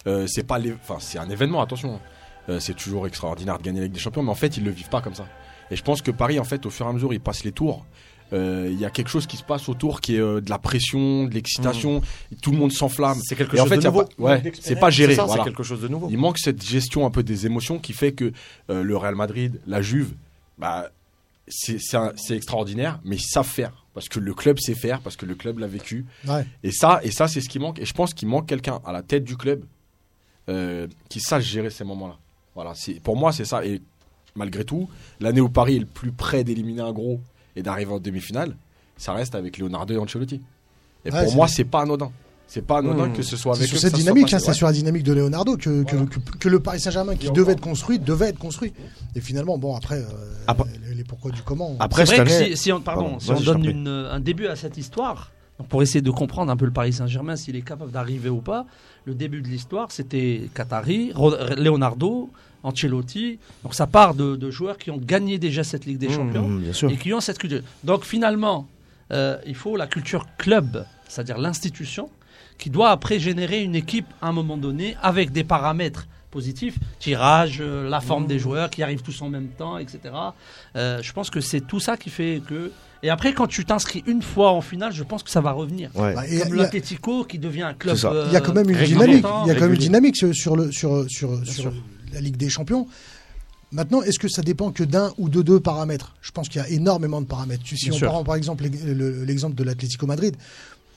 euh, c'est pas, les... enfin, c'est un événement, attention. Euh, c'est toujours extraordinaire de gagner la Ligue des Champions, mais en fait, ils le vivent pas comme ça. Et je pense que Paris, en fait, au fur et à mesure, ils passent les tours. euh, Il y a quelque chose qui se passe autour qui est euh, de la pression, de l'excitation. et Tout le monde s'enflamme. C'est quelque Et en chose fait, de nouveau. pas- ouais, c'est pas géré. ça, voilà. c'est quelque chose de nouveau. Il manque cette gestion un peu des émotions qui fait que euh, le Real Madrid, la Juve, bah, c'est extraordinaire, mais ils savent faire. Parce que le club sait faire, parce que le club l'a vécu. ouais. Et ça, et ça c'est ce qui manque. Et je pense qu'il manque quelqu'un à la tête du club euh, qui sache gérer ces moments-là. Voilà, c'est- pour moi, c'est ça. Et malgré tout, l'année où Paris est le plus près d'éliminer un gros et d'arriver en demi-finale, ça reste avec Leonardo et Ancelotti. Et Ouais, pour moi, c'est pas anodin. C'est pas anodin Mmh. que ce soit avec sur eux cette dynamique, hein, c'est ouais. sur la dynamique de Leonardo que, que, Voilà. que, que le Paris Saint-Germain, qui devait encore. être construit, devait être construit. Et finalement, bon, après, euh, Après- les, les pourquoi du comment. Après, vrai que si, si on, pardon, Pardon, si on vas-y, je t'en donne une, un début à cette histoire, donc pour essayer de comprendre un peu le Paris Saint-Germain, s'il est capable d'arriver ou pas, le début de l'histoire, c'était Qatari, Leonardo, Ancelotti. Donc ça part de, de joueurs qui ont gagné déjà cette Ligue des Mmh, Champions Mmh, sûr. et qui ont cette culture. Donc finalement, euh, il faut la culture club, c'est-à-dire l'institution, qui doit après générer une équipe à un moment donné avec des paramètres positifs, tirage, euh, la forme des joueurs qui arrivent tous en même temps, etc. Euh, je pense que c'est tout ça qui fait que. Et après, quand tu t'inscris une fois en finale, je pense que ça va revenir. Ouais. Bah, et Comme l'Atletico qui devient un club. Euh, Il y a quand même une dynamique. Il y a quand même une dynamique sur, sur le, sur, sur, sur la Ligue des Champions. Maintenant, est-ce que ça dépend que d'un ou de deux paramètres? Je pense qu'il y a énormément de paramètres. Si Bien on sûr. prend par exemple l'ex- le- l'exemple de l'Atlético Madrid,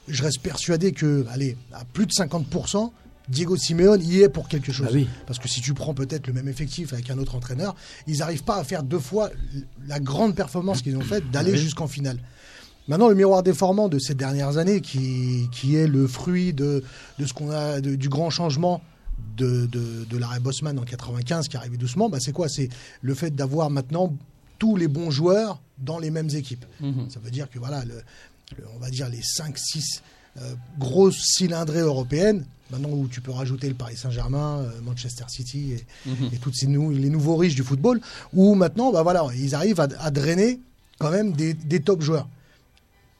je reste persuadé que, allez, à plus de 50%, Diego Simeone y est pour quelque chose. Ah oui. Parce que si tu prends peut-être le même effectif avec un autre entraîneur, ils n'arrivent pas à faire deux fois la grande performance qu'ils ont faite d'aller Oui. jusqu'en finale. Maintenant, le miroir déformant de ces dernières années, qui, qui est le fruit de, de ce qu'on a, de- du grand changement de, de, de l'arrêt Bosman en 95 qui arrivait doucement, bah c'est quoi? C'est le fait d'avoir maintenant tous les bons joueurs dans les mêmes équipes. Mhm. Ça veut dire que voilà, le- on va dire les 5-6 euh, grosses cylindrées européennes, maintenant où tu peux rajouter le Paris Saint-Germain, euh, Manchester City et, et tous ces nou- les nouveaux riches du football, où maintenant, bah voilà, ils arrivent à, à drainer quand même des, des top joueurs.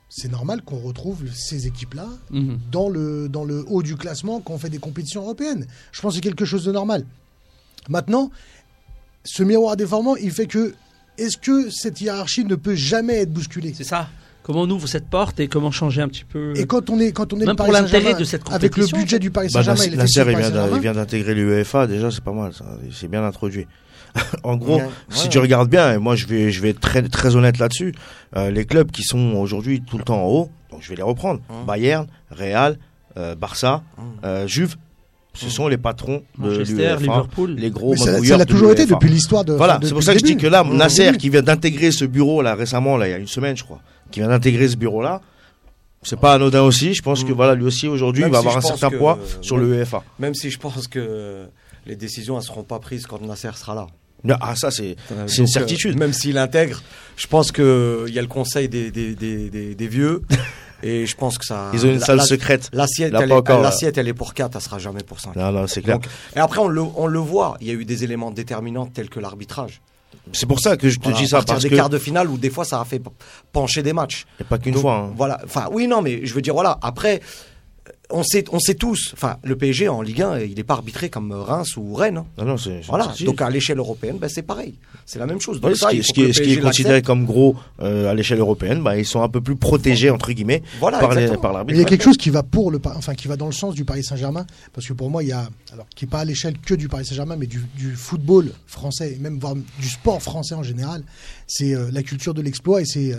C'est normal qu'on retrouve ces équipes-là Mhm. dans le, dans le haut du classement quand on fait des compétitions européennes. Je pense que c'est quelque chose de normal. Maintenant, ce miroir déformant, il fait que est-ce que cette hiérarchie ne peut jamais être bousculée? C'est ça. Comment on ouvre cette porte et comment changer un petit peu. Et quand on est quand on est Même pour l'intérêt de cette avec le compétition, budget du Paris Bah, Saint-Germain, du il vient, d'intégrer l'UEFA, déjà c'est pas mal, ça. c'est bien introduit. (laughs) en gros, Ouais, si ouais. tu regardes bien, et moi je vais, je vais être très, très honnête là-dessus, euh, les clubs qui sont aujourd'hui tout le temps en haut, donc je vais les reprendre, Hum. Bayern, Real, euh, Barça, Hum. euh, Juve, ce Hum. sont les patrons de Manchester, l'UEFA, Liverpool. les gros mais ça, ça l'a de toujours été depuis l'histoire de. Voilà, enfin, c'est pour ça que je dis que là, Nasser qui vient d'intégrer ce bureau là récemment, là, il y a une semaine je crois, qui vient d'intégrer ce bureau là, c'est pas anodin aussi. Je pense que Mm. voilà, lui aussi aujourd'hui, il va si avoir un certain que, poids euh, sur même- le UEFA. Même si je pense que les décisions ne seront pas prises quand Nasser sera là. Ah ça c'est Euh, une euh, certitude. même s'il intègre, je pense qu'il y a le conseil des, des, des, des, des vieux. (laughs) et je pense que ça. ils ont une la- salle la- secrète. L'assiette, elle, est- encore, là. l'assiette, elle est pour 4, elle sera jamais pour 5. Non non, c'est clair. Donc, et après, on le, on le voit, il y a eu des éléments déterminants tels que l'arbitrage. C'est pour ça que je te Voilà, dis à ça partir parce des que quarts de finale où des fois ça a fait pencher des matchs. et pas qu'une fois. hein. Voilà. Enfin, oui, non, mais je veux dire, voilà. Après, on sait, on sait tous. Enfin, le PSG en Ligue 1, il n'est pas arbitré comme Reims ou Rennes. hein. Non non, c'est c'est Voilà. Donc à l'échelle européenne, ben, c'est pareil. C'est la même chose. Donc Ouais, ce ça, qui, ce qui est, le ce qui est PSG considéré comme gros euh, à l'échelle européenne, bah, ils sont un peu plus protégés entre guillemets Voilà, par, les, par l'arbitre. il y a quelque chose qui va pour le, enfin qui va dans le sens du Paris Saint-Germain, parce que pour moi il y a, alors qui est pas à l'échelle que du Paris Saint-Germain, mais du, du football français et même voire du sport français en général, c'est euh, la culture de l'exploit et c'est euh,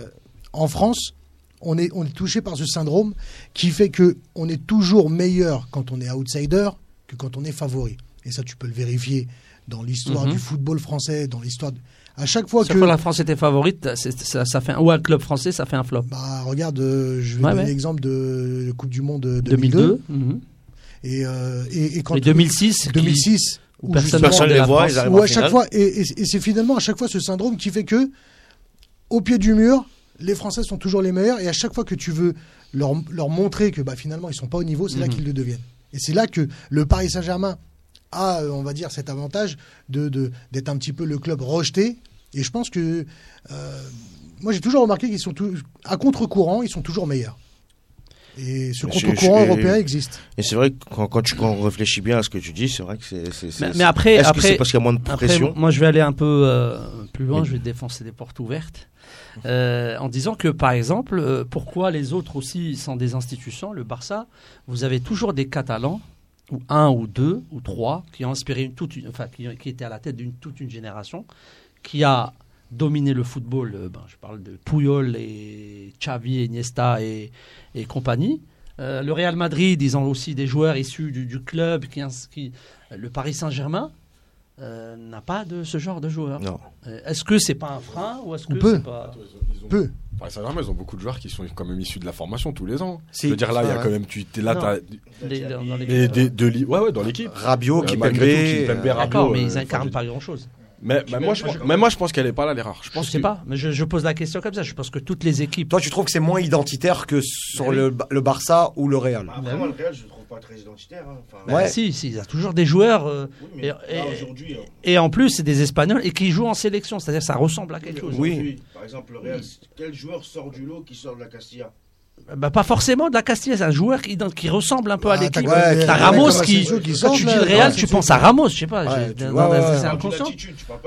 en France. On est, on est touché par ce syndrome qui fait que on est toujours meilleur quand on est outsider que quand on est favori. Et ça, tu peux le vérifier dans l'histoire Mhm. du football français, dans l'histoire. de- À chaque fois Chaque que fois la France était favorite, ça, ça fait un, ou un club français, ça fait un flop. bah, regarde, euh, je vais Ouais, donner ouais. l'exemple de la Coupe du Monde 2002. 2002. mhm. Et, euh, et, et quand Et 2006. qui- 2006 où où personne Personne de les voit, ils arrivent où en à chaque fois et, et- et c'est finalement à chaque fois ce syndrome qui fait que au pied du mur les Français sont toujours les meilleurs et à chaque fois que tu veux leur, leur montrer que bah, finalement ils sont pas au niveau c'est là Mhm. qu'ils le deviennent et c'est là que le Paris Saint-Germain a euh, on va dire cet avantage de de- d'être un petit peu le club rejeté et je pense que euh, moi j'ai toujours remarqué qu'ils sont tous à contre-courant ils sont toujours meilleurs et ce contre-courant européen existe Et c'est vrai que quand, quand tu quand on réfléchit bien à ce que tu dis, c'est vrai que c'est. c'est- c'est- Mais, mais après, Est-ce que après, c'est parce qu'il y a moins de Après, pression? moi, je vais aller un peu euh, plus loin. Je vais défoncer des portes ouvertes euh, en disant que, par exemple, euh, pourquoi les autres aussi sont des institutions, le Barça, vous avez toujours des Catalans ou un ou deux ou trois qui ont inspiré toute, une- enfin, qui, étaient à la tête d'une toute une génération qui a dominé le football. euh, ben, je parle de Puyol et Xavi, Iniesta et, et compagnie. Le Real Madrid, ils ont aussi des joueurs issus du, club qui, qui le Paris Saint-Germain euh, n'a pas de ce genre de joueurs. Non. Euh, Est-ce que c'est pas un frein ou est-ce On que peut. c'est pas Ils ont- peu Paris Saint-Germain, ils ont beaucoup de joueurs qui sont quand même issus de la formation tous les ans. Si, je veux dire, là, il y a ouais. quand même, tu es là, t'as les- dans des- de l'i- ouais, ouais, dans l'équipe. Rabiot, Euh, Kipembe. D'accord, mais euh, ils incarnent pas grand-chose. Mais, mais moi, je, pense- mais moi, je pense qu'elle est pas là l'erreur. Je Je pense sais que- pas, mais je, je pose la question comme ça. Je pense que toutes les équipes. Toi, tu trouves que c'est moins identitaire que sur oui. le, le Barça ou le Real Bah, Après, moi, le Real, je le trouve pas très identitaire. hein. Enfin, Bah, Ouais. Si, si, il y a toujours des joueurs. euh, oui, mais Et- là, et- aujourd'hui, euh, et en plus, c'est des Espagnols et qui jouent en sélection. C'est-à-dire que ça ressemble à quelque chose. Oui. Par exemple, le Real, quel joueur sort du lot qui sort de la Castilla? Bah, pas forcément de la Castilla, c'est un joueur qui, qui ressemble un peu à Ah, l'équipe. Ouais, T'as ouais, Ramos qui. Qui Quand tu dis le Real, ouais, tu penses à Ramos, je sais pas. Ouais, tu vois, ouais, c'est inconscient. tu parles.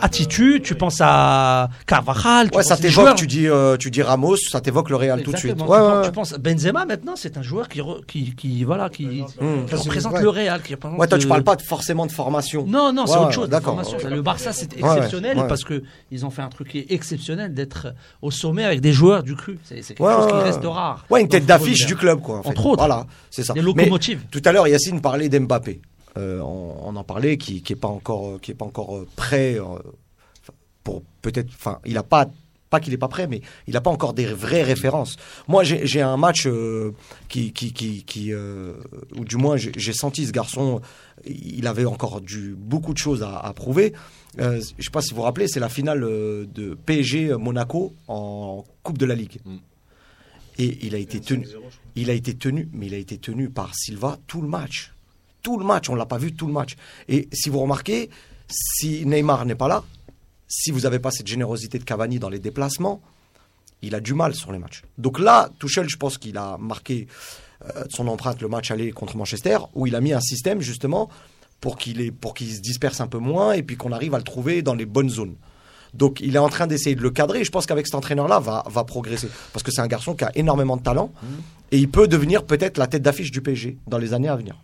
Attitude, tu penses à Carvajal. tu Ouais, ça t'évoque, tu dis, euh, tu dis Ramos, ça t'évoque le Real tout de suite. Tu, ouais, penses, ouais. tu penses- Benzema maintenant, c'est un joueur qui, re- qui, qui voilà, qui, qui Hum. Représente le Real. Qui représente Ouais, toi, tu le- parles pas forcément de formation. Non, non, c'est autre chose. d'accord. Le Barça, c'est exceptionnel parce que ils ont fait un truc qui est exceptionnel d'être au sommet avec des joueurs du cru. C'est quelque chose qui reste rare. Ouais, une tête d'affiche du club, quoi. en fait. Entre autres. Voilà, c'est ça. Des Mais locomotives. tout à l'heure, Yacine parlait d'Mbappé. Euh, on, on en parlait, qui, qui est pas encore, qui est pas encore euh, prêt euh, pour peut-être. Enfin, il a pas. Pas qu'il est pas prêt, mais il n'a pas encore des vraies références. Moi, j'ai un match euh, qui, qui, qui, qui euh, ou du moins, j'ai senti ce garçon. Il avait encore du beaucoup de choses à, à prouver. Euh, je sais pas si vous vous rappelez, c'est la finale de PSG Monaco en Coupe de la Ligue. Mm. Et il a été tenu. Il a été tenu, mais il a été tenu par Silva tout le match. Tout le match, on l'a pas vu tout le match. Et si vous remarquez, si Neymar n'est pas là, si vous n'avez pas cette générosité de Cavani dans les déplacements, il a du mal sur les matchs. Donc là, Tuchel, je pense qu'il a marqué euh, son empreinte le match aller contre Manchester, où il a mis un système justement pour qu'il qu'il se disperse un peu moins et puis qu'on arrive à le trouver dans les bonnes zones. Donc il est en train d'essayer de le cadrer et je pense qu'avec cet entraîneur-là, va, va progresser. Parce que c'est un garçon qui a énormément de talent et il peut devenir peut-être la tête d'affiche du PSG dans les années à venir.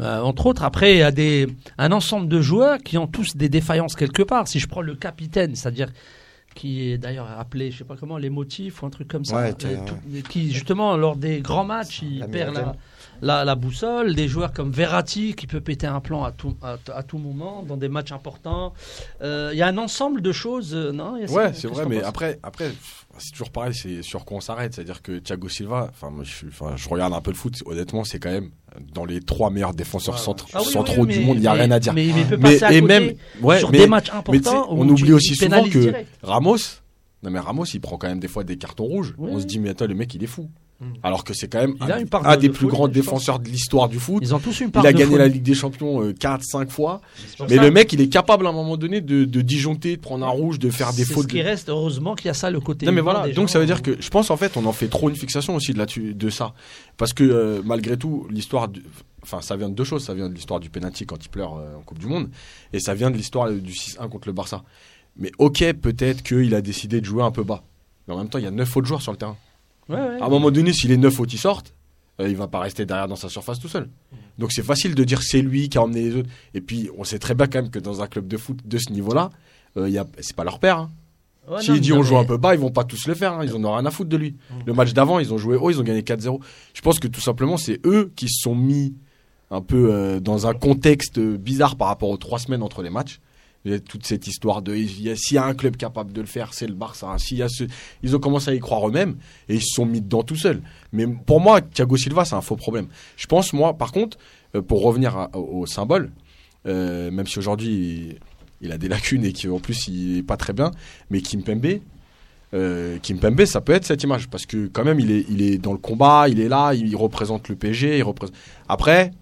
Euh, entre autres, après, il y a des, un ensemble de joueurs qui ont tous des défaillances quelque part. Si je prends le capitaine, c'est-à-dire qui est d'ailleurs appelé, je sais pas comment, les motifs ou un truc comme ça, Ouais, tiens, euh, tout- qui justement lors des grands matchs, il La perd la, la, la boussole. Des joueurs comme Verratti qui peut péter un plan à tout, à, à tout moment dans des matchs importants. Euh, Il y a un ensemble de choses, euh, non Ouais, c'est vrai, mais après, après, c'est toujours pareil, c'est sur quoi on s'arrête. C'est-à-dire que Thiago Silva, enfin, je, je regarde un peu le foot, honnêtement, c'est quand même dans les trois meilleurs défenseurs Ah oui, oui, centraux mais- du monde, il n'y a mais- rien à dire. Mais, mais il peut Mais- passer à et côté même, ouais, sur mais- des matchs importants. on oublie aussi souvent que direct. Ramos, non mais Ramos, il prend quand même des fois des cartons rouges. On se dit, mais attends, le mec, il est fou. Mm. Alors que c'est quand même un, des de plus grands défenseurs de l'histoire du foot. Ils ont tous une part Il a de gagné la Ligue des Champions 4, 5 fois. Mais ça. le mec, il est capable à un moment donné de, de disjoncter, de prendre un rouge, de faire des fautes. Ce qui reste, heureusement qu'il y a ça, le côté. Non mais voilà, donc gens. ça veut dire que je pense en fait on en fait trop une fixation aussi de là-dessus de ça parce que euh, malgré tout l'histoire enfin ça vient de deux choses, ça vient de l'histoire du penalty quand il pleure euh, en Coupe du monde et ça vient de l'histoire euh, du 6-1 contre le Barça. Mais OK, peut-être qu'il a décidé de jouer un peu bas. Mais en même temps, il y a neuf autres joueurs sur le terrain. Ouais, ouais. À un moment donné, si les neuf autres ils sortent, euh, il va pas rester derrière dans sa surface tout seul. Donc c'est facile de dire c'est lui qui a emmené les autres et puis on sait très bien quand même que dans un club de foot de ce niveau-là, euh, c'est pas leur père hein. Ouais, S'il non, dit on joue un peu bas, ils vont pas tous le faire. hein. Ils en ont rien à foutre de lui. Le match d'avant, ils ont joué haut, ils ont gagné 4-0. Je pense que tout simplement, c'est eux qui se sont mis un peu euh, dans un contexte bizarre par rapport aux trois semaines entre les matchs. Toute cette histoire de s'il y a un club capable de le faire, c'est le Barça. Ce- ils ont commencé à y croire eux-mêmes et ils se sont mis dedans tout seuls. Mais pour moi, Thiago Silva, c'est un faux problème. Je pense moi, par contre, euh, pour revenir au, symbole, euh, même si aujourd'hui il, a des lacunes et qu'en plus il est pas très bien, mais Kimpembe, euh, Kimpembe, ça peut être cette image parce que quand même il est, il est dans le combat, il est là, il, représente le PSG, il. Après,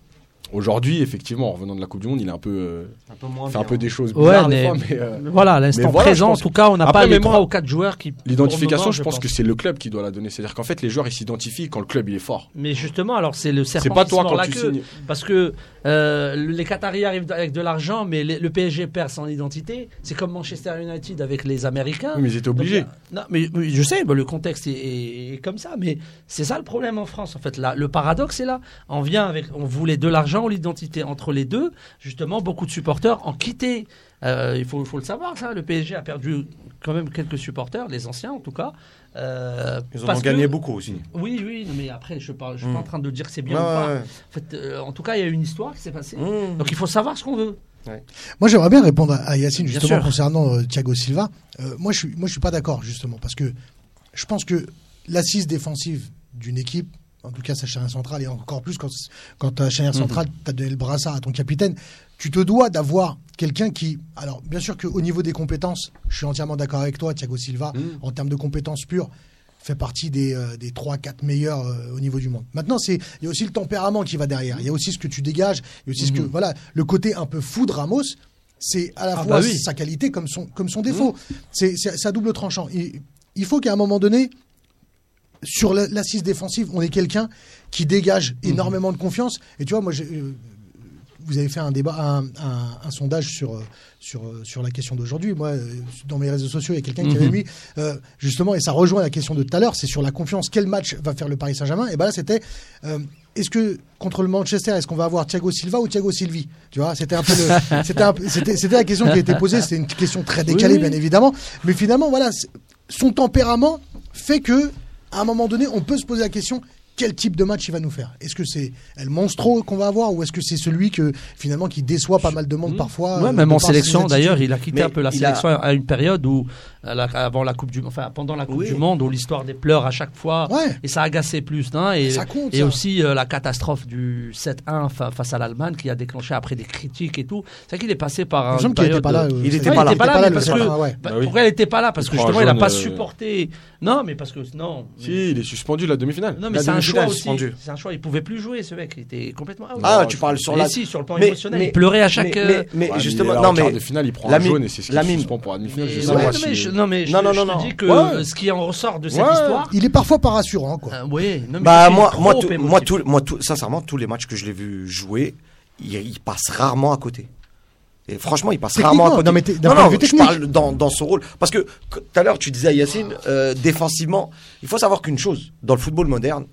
aujourd'hui, effectivement, en revenant de la Coupe du Monde, il est un peu, euh, Un peu moins fait un peu des choses Ouais, bizarres des mais- fois, mais euh, Voilà, à l'instant voilà, présent, en tout cas, on n'a pas les trois ou quatre joueurs qui. l'identification, je pense que c'est le club qui doit la donner. C'est-à-dire qu'en fait, les joueurs ils s'identifient quand le club il est fort. Mais justement, alors c'est le serpent C'est pas qui toi se mord quand la tu queue. signes. Parce que euh, les Qataris arrivent avec de l'argent, mais les- le PSG perd son identité. C'est comme Manchester United avec les Américains. Oui, mais ils étaient obligés. Donc, non, mais mais je sais, bah, le contexte est, est- est comme ça, mais c'est ça le problème en France. En fait, là, le paradoxe est là. On vient avec, on voulait de l'argent l'identité entre les deux. Justement, beaucoup de supporters ont quitté. Euh, il faut, faut le savoir, ça. Le PSG a perdu quand même quelques supporters, les anciens en tout cas. Euh, Ils en parce ont gagné que- beaucoup aussi. Oui, oui, mais après, je ne suis pas en train de dire que c'est bien Ouais, ou pas. ouais, ouais. En, fait, euh, en tout cas, il y a une histoire qui s'est passée. Mmh. Donc il faut savoir ce qu'on veut. Moi, j'aimerais bien répondre à- Yacine justement sûr. concernant euh, Thiago Silva. Euh, moi, je suis, moi, je suis pas d'accord justement parce que je pense que l'assise défensive d'une équipe, en tout cas sa charnière centrale et encore plus quand quand ta charnière centrale t'a donné le brassard à ton capitaine, tu te dois d'avoir quelqu'un qui, alors bien sûr qu'au niveau des compétences, je suis entièrement d'accord avec toi, Thiago Silva, Mm. en termes de compétences pures, fait partie des, euh, des 3-4 meilleurs euh, au niveau du monde. Maintenant, c'est il y a aussi le tempérament qui va derrière. Il y a aussi ce que tu dégages, il y a aussi ce que voilà, le côté un peu fou de Ramos. C'est à la Ah fois bah oui. sa qualité comme son comme son défaut. C'est à double tranchant. Il, il faut qu'à un moment donné, sur la- l'assise défensive, on ait quelqu'un qui dégage énormément de confiance. Et tu vois, moi, euh, vous avez fait un débat, un, un- un sondage sur, euh, sur, euh, sur la question d'aujourd'hui. Moi, dans mes réseaux sociaux, il y a quelqu'un qui avait mis, euh, justement, et ça rejoint la question de tout à l'heure, c'est sur la confiance. Quel match va faire le Paris Saint-Germain? Et ben là, c'était, euh, est-ce que contre le Manchester, est-ce qu'on va avoir Thiago Silva ou Thiago Silvi? Tu vois, c'était un peu, (laughs) c'était, la question qui a été posée. C'était une question très décalée, Oui, bien évidemment. Mais finalement, voilà, son tempérament fait que, à un moment donné, on peut se poser la question quel type de match il va nous faire? Est-ce que c'est El Monstro qu'on va avoir ou est-ce que c'est celui que finalement qui déçoit pas mal de monde parfois Ouais, euh, même en sélection d'ailleurs, il a quitté Mais un peu la a- sélection à une période où la- avant la Coupe du enfin pendant la Coupe Oui. du monde où l'histoire des pleurs à chaque fois Ouais. et ça agaçait plus et Ça compte, et ça. aussi euh, la catastrophe du 7-1 fa- face à l'Allemagne qui a déclenché après des critiques et tout. C'est vrai qu'il est passé par Il un me semble qu'il était pas là. euh, Il ça- était pas là. Il était pas là, parce que- Ah ouais. Bah, Bah oui. Pourquoi elle n'était pas là? Parce que Il justement, il n'a pas euh, supporté. Non, mais parce que non. mais- Si, il est suspendu la demi-finale. Non, mais La c'est un demi-finale, choix aussi. suspendu. C'est un choix. Il pouvait plus jouer, ce mec. Il était complètement out. Ah, tu parles sur la. si, sur le plan Mais- émotionnel, mais- il pleurait à chaque. Mais, mais, mais Ouais, mais justement, non mais de finale, il prend la un jaune et c'est ce la qui mine- suspend pour la demi-finale. Non, mais je, non, Non, je non, te non. dis que Ouais. ce qui en ressort de cette Ouais. histoire. Il est parfois pas rassurant quoi. euh, non, mais Bah moi, moi, tout- moi, tout, moi, tout, sincèrement, tous les matchs que je l'ai vu jouer, il, il passe rarement à côté. Et franchement, il passe rarement à côté. non, mais non, non, je parle dans, dans son rôle. Parce que tout à l'heure, tu disais à Yacine, euh, défensivement, il faut savoir qu'une chose, dans le football moderne,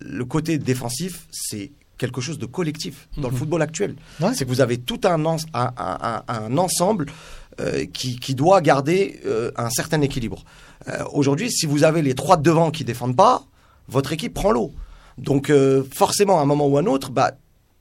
le côté défensif, c'est quelque chose de collectif dans le football actuel. Ouais. C'est que vous avez tout un, ens- un, un- un- un ensemble euh, qui, qui doit garder euh, un certain équilibre. Euh, Aujourd'hui, si vous avez les trois de devant qui défendent pas, votre équipe prend l'eau. Donc forcément, à un moment ou à un autre, bah,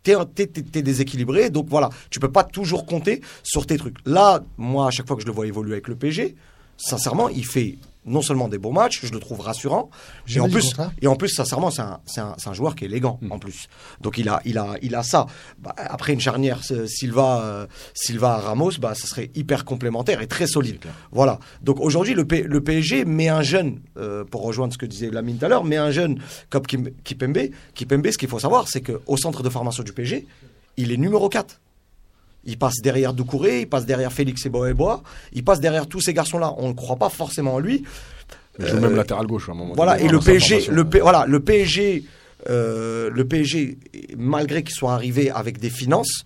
t'es, t'es déséquilibré. Donc voilà, tu peux pas toujours compter sur tes trucs. Là, moi, à chaque fois que je le vois évoluer avec le PG, sincèrement, il fait non seulement des bons matchs, je le trouve rassurant, et en plus, et en plus, sincèrement, c'est un, c'est un, c'est un joueur qui est élégant en plus. Donc il a, il a, il a ça. Bah, après une charnière euh, Silva, euh, Silva Ramos, bah, ça serait hyper complémentaire et très solide. Voilà. Donc aujourd'hui, le, P- le PSG met un jeune, euh, pour rejoindre ce que disait Lamine tout à l'heure, met un jeune comme Kipembe. Kipembe, ce qu'il faut savoir, c'est qu'au centre de formation du PSG, il est numéro 4. Il passe derrière Doucouré, il passe derrière Félix et Bois, il passe derrière tous ces garçons-là. On ne croit pas forcément en lui. Il joue même latéral gauche à un moment. Euh, Voilà, donné, et le PSG, le, P- voilà, le PSG, euh, le PSG, malgré qu'ils soient arrivés avec des finances,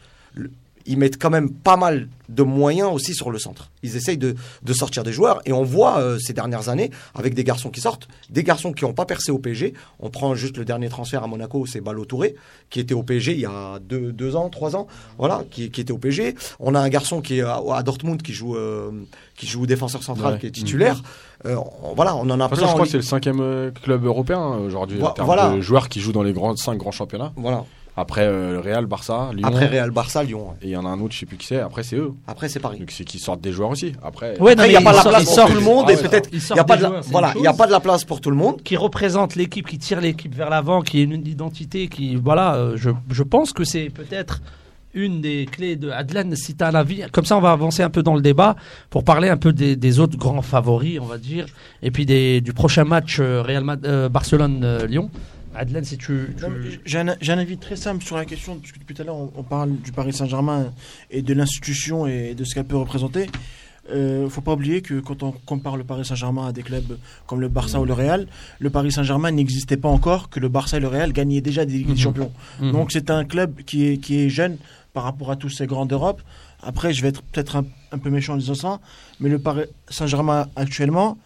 ils mettent quand même pas mal de moyens aussi sur le centre. Ils essayent de, de sortir des joueurs et on voit euh, ces dernières années avec des garçons qui sortent, des garçons qui n'ont pas percé au PSG. On prend juste le dernier transfert à Monaco, c'est Balo Touré, qui était au PSG il y a deux, deux ans, trois ans, voilà, qui, qui était au PSG. On a un garçon qui est à, à Dortmund qui joue, euh, qui joue défenseur central, Ouais. qui est titulaire. Euh, on- voilà, on en a façon, plein. je crois que c'est le cinquième euh, club européen euh, aujourd'hui en termes voilà. de joueurs qui jouent dans les grands, cinq grands championnats. Voilà. Après euh, le Real, Barça, Lyon. Après Real Barça, Lyon. ouais. Et il y en a un autre, je sais plus qui c'est. Après, c'est eux. Après, c'est Paris. Donc c'est qui sortent des joueurs aussi. Après, Ouais, il n'y a pas la sort- place pour tout le monde Ah et ouais, peut-être il n'y a pas des de la, joueurs, c'est voilà, il y a pas de la place pour tout le monde. qui représente l'équipe, qui tire l'équipe vers l'avant, qui est une identité, qui voilà, euh, je, je pense que c'est peut-être une des clés de Adlan. Si tu as un avis, comme ça on va avancer un peu dans le débat pour parler un peu des, des autres grands favoris, on va dire, et puis des, du prochain match euh, Real Mad- euh, Barcelone-Lyon. Adlan, si tu, tu- J'ai un, avis très simple sur la question, parce que depuis tout à l'heure, on, on parle du Paris Saint-Germain et de l'institution et de ce qu'elle peut représenter. Euh, faut pas oublier que quand on compare le Paris Saint-Germain à des clubs comme le Barça ou le Real, le Paris Saint-Germain n'existait pas encore, que le Barça et le Real gagnaient déjà des Mhm. Champions. Mhm. Donc c'est un club qui est, qui est jeune par rapport à tous ces grands d'Europe. Après, je vais être peut-être un, un peu méchant en disant ça, mais le Paris Saint-Germain actuellement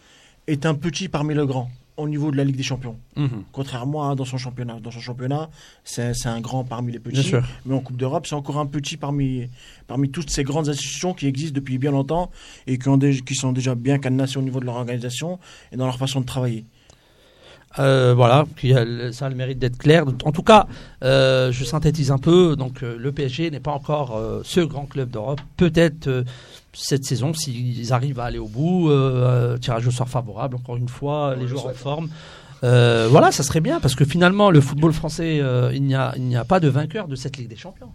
est un petit parmi les grands au niveau de la Ligue des Champions. Mhm. Contrairement à dans son championnat. Dans son championnat, c'est un grand parmi les petits. Mais en Coupe d'Europe, c'est encore un petit parmi, parmi toutes ces grandes institutions qui existent depuis bien longtemps et qui, ont dé- qui sont déjà bien cadenassées au niveau de leur organisation et dans leur façon de travailler. Euh, voilà, ça a le mérite d'être clair. En tout cas, euh, je synthétise un peu. Donc, euh, le PSG n'est pas encore euh, ce grand club d'Europe. Peut-être cette saison, s'ils arrivent à aller au bout, euh, euh, tirage au sort favorable. Encore une fois, les joueurs en forme. Euh, voilà, ça serait bien parce que finalement, le football français, euh, il n'y a, il n'y a pas de vainqueur de cette Ligue des Champions.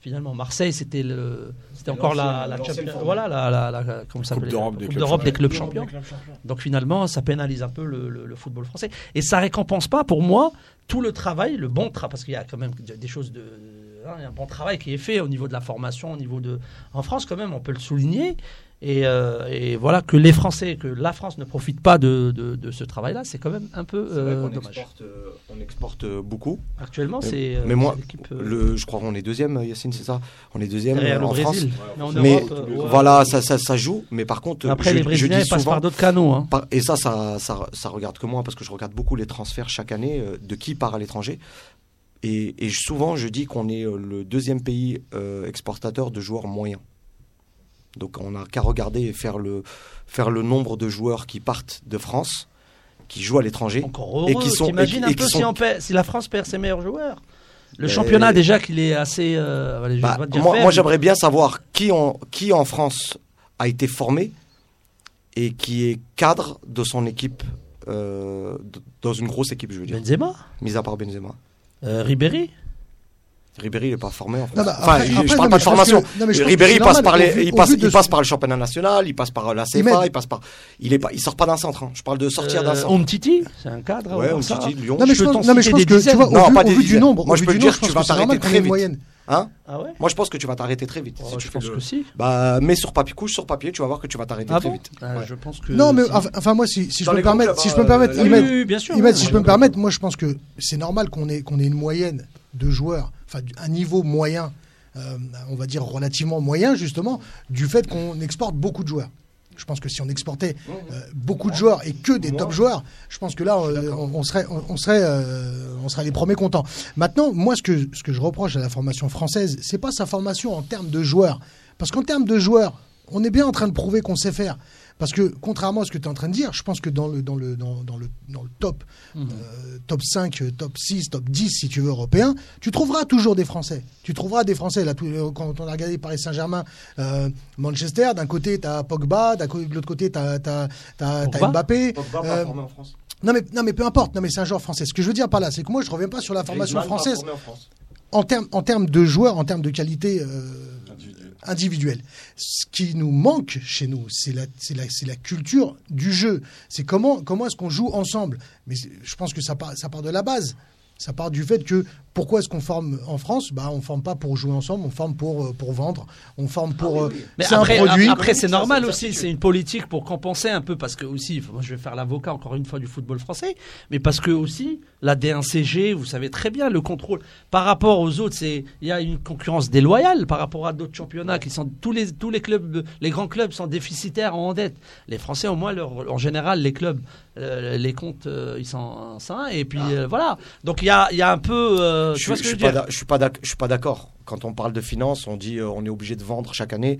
Finalement, Marseille, c'était le, c'était encore la, la champion- voilà, la, la, la- comment ça Coupe s'appelle? d'Europe des clubs d'Europe des clubs Champions. champions. Donc finalement, ça pénalise un peu le, le- le football français. Et ça récompense pas, pour moi, tout le travail, le bon travail, parce qu'il y a quand même des choses de. Hein, il y a un bon travail qui est fait au niveau de la formation, au niveau de. En France, quand même, on peut le souligner. Et, euh, et voilà, que les Français, que la France ne profite pas de, de, de ce travail-là, c'est quand même un peu euh, qu'on dommage. exporte, euh, on exporte beaucoup. Actuellement, c'est. mais moi, Le, je crois qu'on est deuxième, Yacine, c'est ça? On est deuxième en France. Mais en Mais Europe, ouais. voilà, ça, ça, ça joue. Mais par contre, Après, je, les je Brésiliens dis ils passent souvent, par d'autres canaux. Hein. et ça, ça, ça, ça regarde que moi, parce que je regarde beaucoup les transferts chaque année de qui part à l'étranger. Et, et souvent, je dis qu'on est euh, le deuxième pays euh, exportateur de joueurs moyens. Donc, on n'a qu'à regarder et faire le, faire le nombre de joueurs qui partent de France, qui jouent à l'étranger. Et qui sont- T'imagines un peu sont- si, on la France perd ses meilleurs joueurs? Le Euh, championnat, déjà, qu'il est assez. euh, allez, Bah, moi, j'aimerais bien savoir qui en, qui en France a été formé et qui est cadre de son équipe, euh, dans une grosse équipe, je veux dire, Benzema mis à part Benzema. Euh, Ribéry? Ribéry, il n'est pas formé en. Non, bah, enfin, après- je, après, je non, parle mais pas de formation. que- non, mais Ribéry, il passe normal, par les, vu- il passe, il passe par le championnat national, il passe par la CFA, il passe par, il est pas, il sort pas d'un centre. hein. Je parle de sortir d'un Euh, centre. Umtiti, c'est un cadre. Ouais, dit Lyon. Non mais je pense, non, mais je pense que tu vois, au vu, pas au vu du nombre, Moi, je peux dire que pense tu vas t'arrêter très vite. moyenne. Hein Ah ouais Moi, je pense que tu vas t'arrêter très vite. si Oh, tu Je fais pense le- que si. Bah, mets sur papier, couche sur papier, tu vas voir que tu vas t'arrêter Ah très bon vite. Ah, Ouais. Je pense que. Non mais si. enfin, moi si, si je peux me permettre, clubs, si je peux me euh, permettre, oui, Oui, Ahmed, oui, oui, bien sûr. Ahmed, ouais, si je peux me permettre, moi je pense que c'est normal qu'on ait, qu'on ait une moyenne de joueurs, enfin un niveau moyen, euh, on va dire relativement moyen justement, du fait qu'on exporte beaucoup de joueurs. Je pense que si on exportait euh, beaucoup de joueurs et que des top joueurs, je pense que là euh, on, on serait, on, on serait, euh, on serait les premiers contents. Maintenant, moi ce que, ce que je reproche à la formation française, c'est pas sa formation en termes de joueurs, parce qu'en termes de joueurs, on est bien en train de prouver qu'on sait faire. Parce que contrairement à ce que tu es en train de dire, je pense que dans le, dans le, dans, dans le, dans le top, Mhm. euh, top 5, euh, top 6, top 10, si tu veux, européen, tu trouveras toujours des Français. Tu trouveras des Français. Là, tout- euh, quand on a regardé Paris Saint-Germain, euh, Manchester, d'un côté, tu as Pogba, de l'autre côté, tu as, Pogba Mbappé. Pogba pas formé en France. non mais, non, mais peu importe, non, mais c'est un joueur français. Ce que je veux dire par là, c'est que moi, je reviens pas sur la formation Griezmann française en France. en termes en termes de joueurs, en termes de qualité euh, individuelle. Ce qui nous manque chez nous, c'est la, la, la culture du jeu. C'est comment, comment est-ce qu'on joue ensemble. Mais je pense que ça part, ça part de la base. Ça part du fait que pourquoi est-ce qu'on forme en France? Bah, On forme pas pour jouer ensemble, on forme pour, euh, pour vendre, on forme pour. euh, Mais c'est après, un produit. après c'est normal aussi, c'est une politique pour compenser un peu, parce que aussi, moi je vais faire l'avocat encore une fois du football français, mais parce que aussi, la D1CG, vous savez très bien, le contrôle par rapport aux autres, c'est il y a une concurrence déloyale par rapport à d'autres championnats qui sont tous les tous les clubs, les grands clubs sont déficitaires en dette. Les Français au moins, leur, en général, les clubs, euh, les comptes, euh, ils sont sains, et puis euh, voilà. Donc il y a il y a un peu, euh, Je tu ce que pas suis pas d'accord. Quand on parle de finances, on dit euh, on est obligé de vendre chaque année.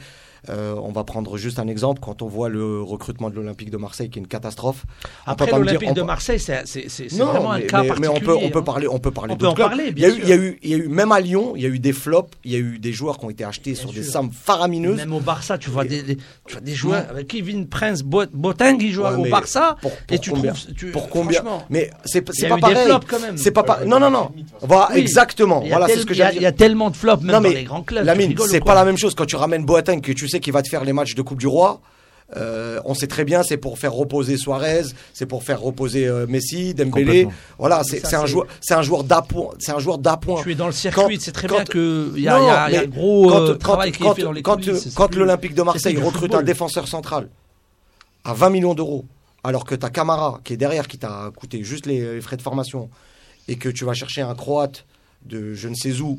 Euh, on va prendre juste un exemple. Quand on voit le recrutement de l'Olympique de Marseille, qui est une catastrophe. on Après l'Olympique on de Marseille, c'est vraiment mais, un cas mais- mais particulier. on peut, on peut hein. parler, on peut parler On peut en clubs. parler, il y a bien eu, sûr. il y a eu, il y a eu, même à Lyon, il y a eu des flops. Il y a eu des joueurs qui ont été achetés sur des sommes faramineuses. Même au Barça, tu vois des, des- tu vois des joueurs avec Kevin Prince Bo- Boateng, il joue Ouais, au Barça. pour, et tu combien, trouves. Tu, pour combien Mais c'est pas pareil. C'est pas pareil. Non, non, non. Voilà, exactement. Il y a Voilà, c'est ce que il y a- j'allais Il dire. y a tellement de flops, même dans les grands clubs. Lamine, c'est pas la même chose quand tu ramènes Boateng que tu sais qu'il va te faire les matchs de Coupe du Roi. euh, on sait très bien, c'est pour faire reposer Suarez, c'est pour faire reposer euh, Messi, Dembélé. Voilà, c'est un joueur, c'est un joueur d'appoint, c'est un joueur d'appoint. Tu es dans le circuit, c'est très quand- bien qu'il y a, Non, il y a- y un gros quand, euh, quand- travail qui quand- est fait dans les quand- coulisses. c'est quand plus- l'Olympique de Marseille recrute un défenseur central à 20 millions d'euros, alors que ta Camara qui est derrière, qui t'a coûté juste les, les frais de formation, et que tu vas chercher un Croate de je ne sais où,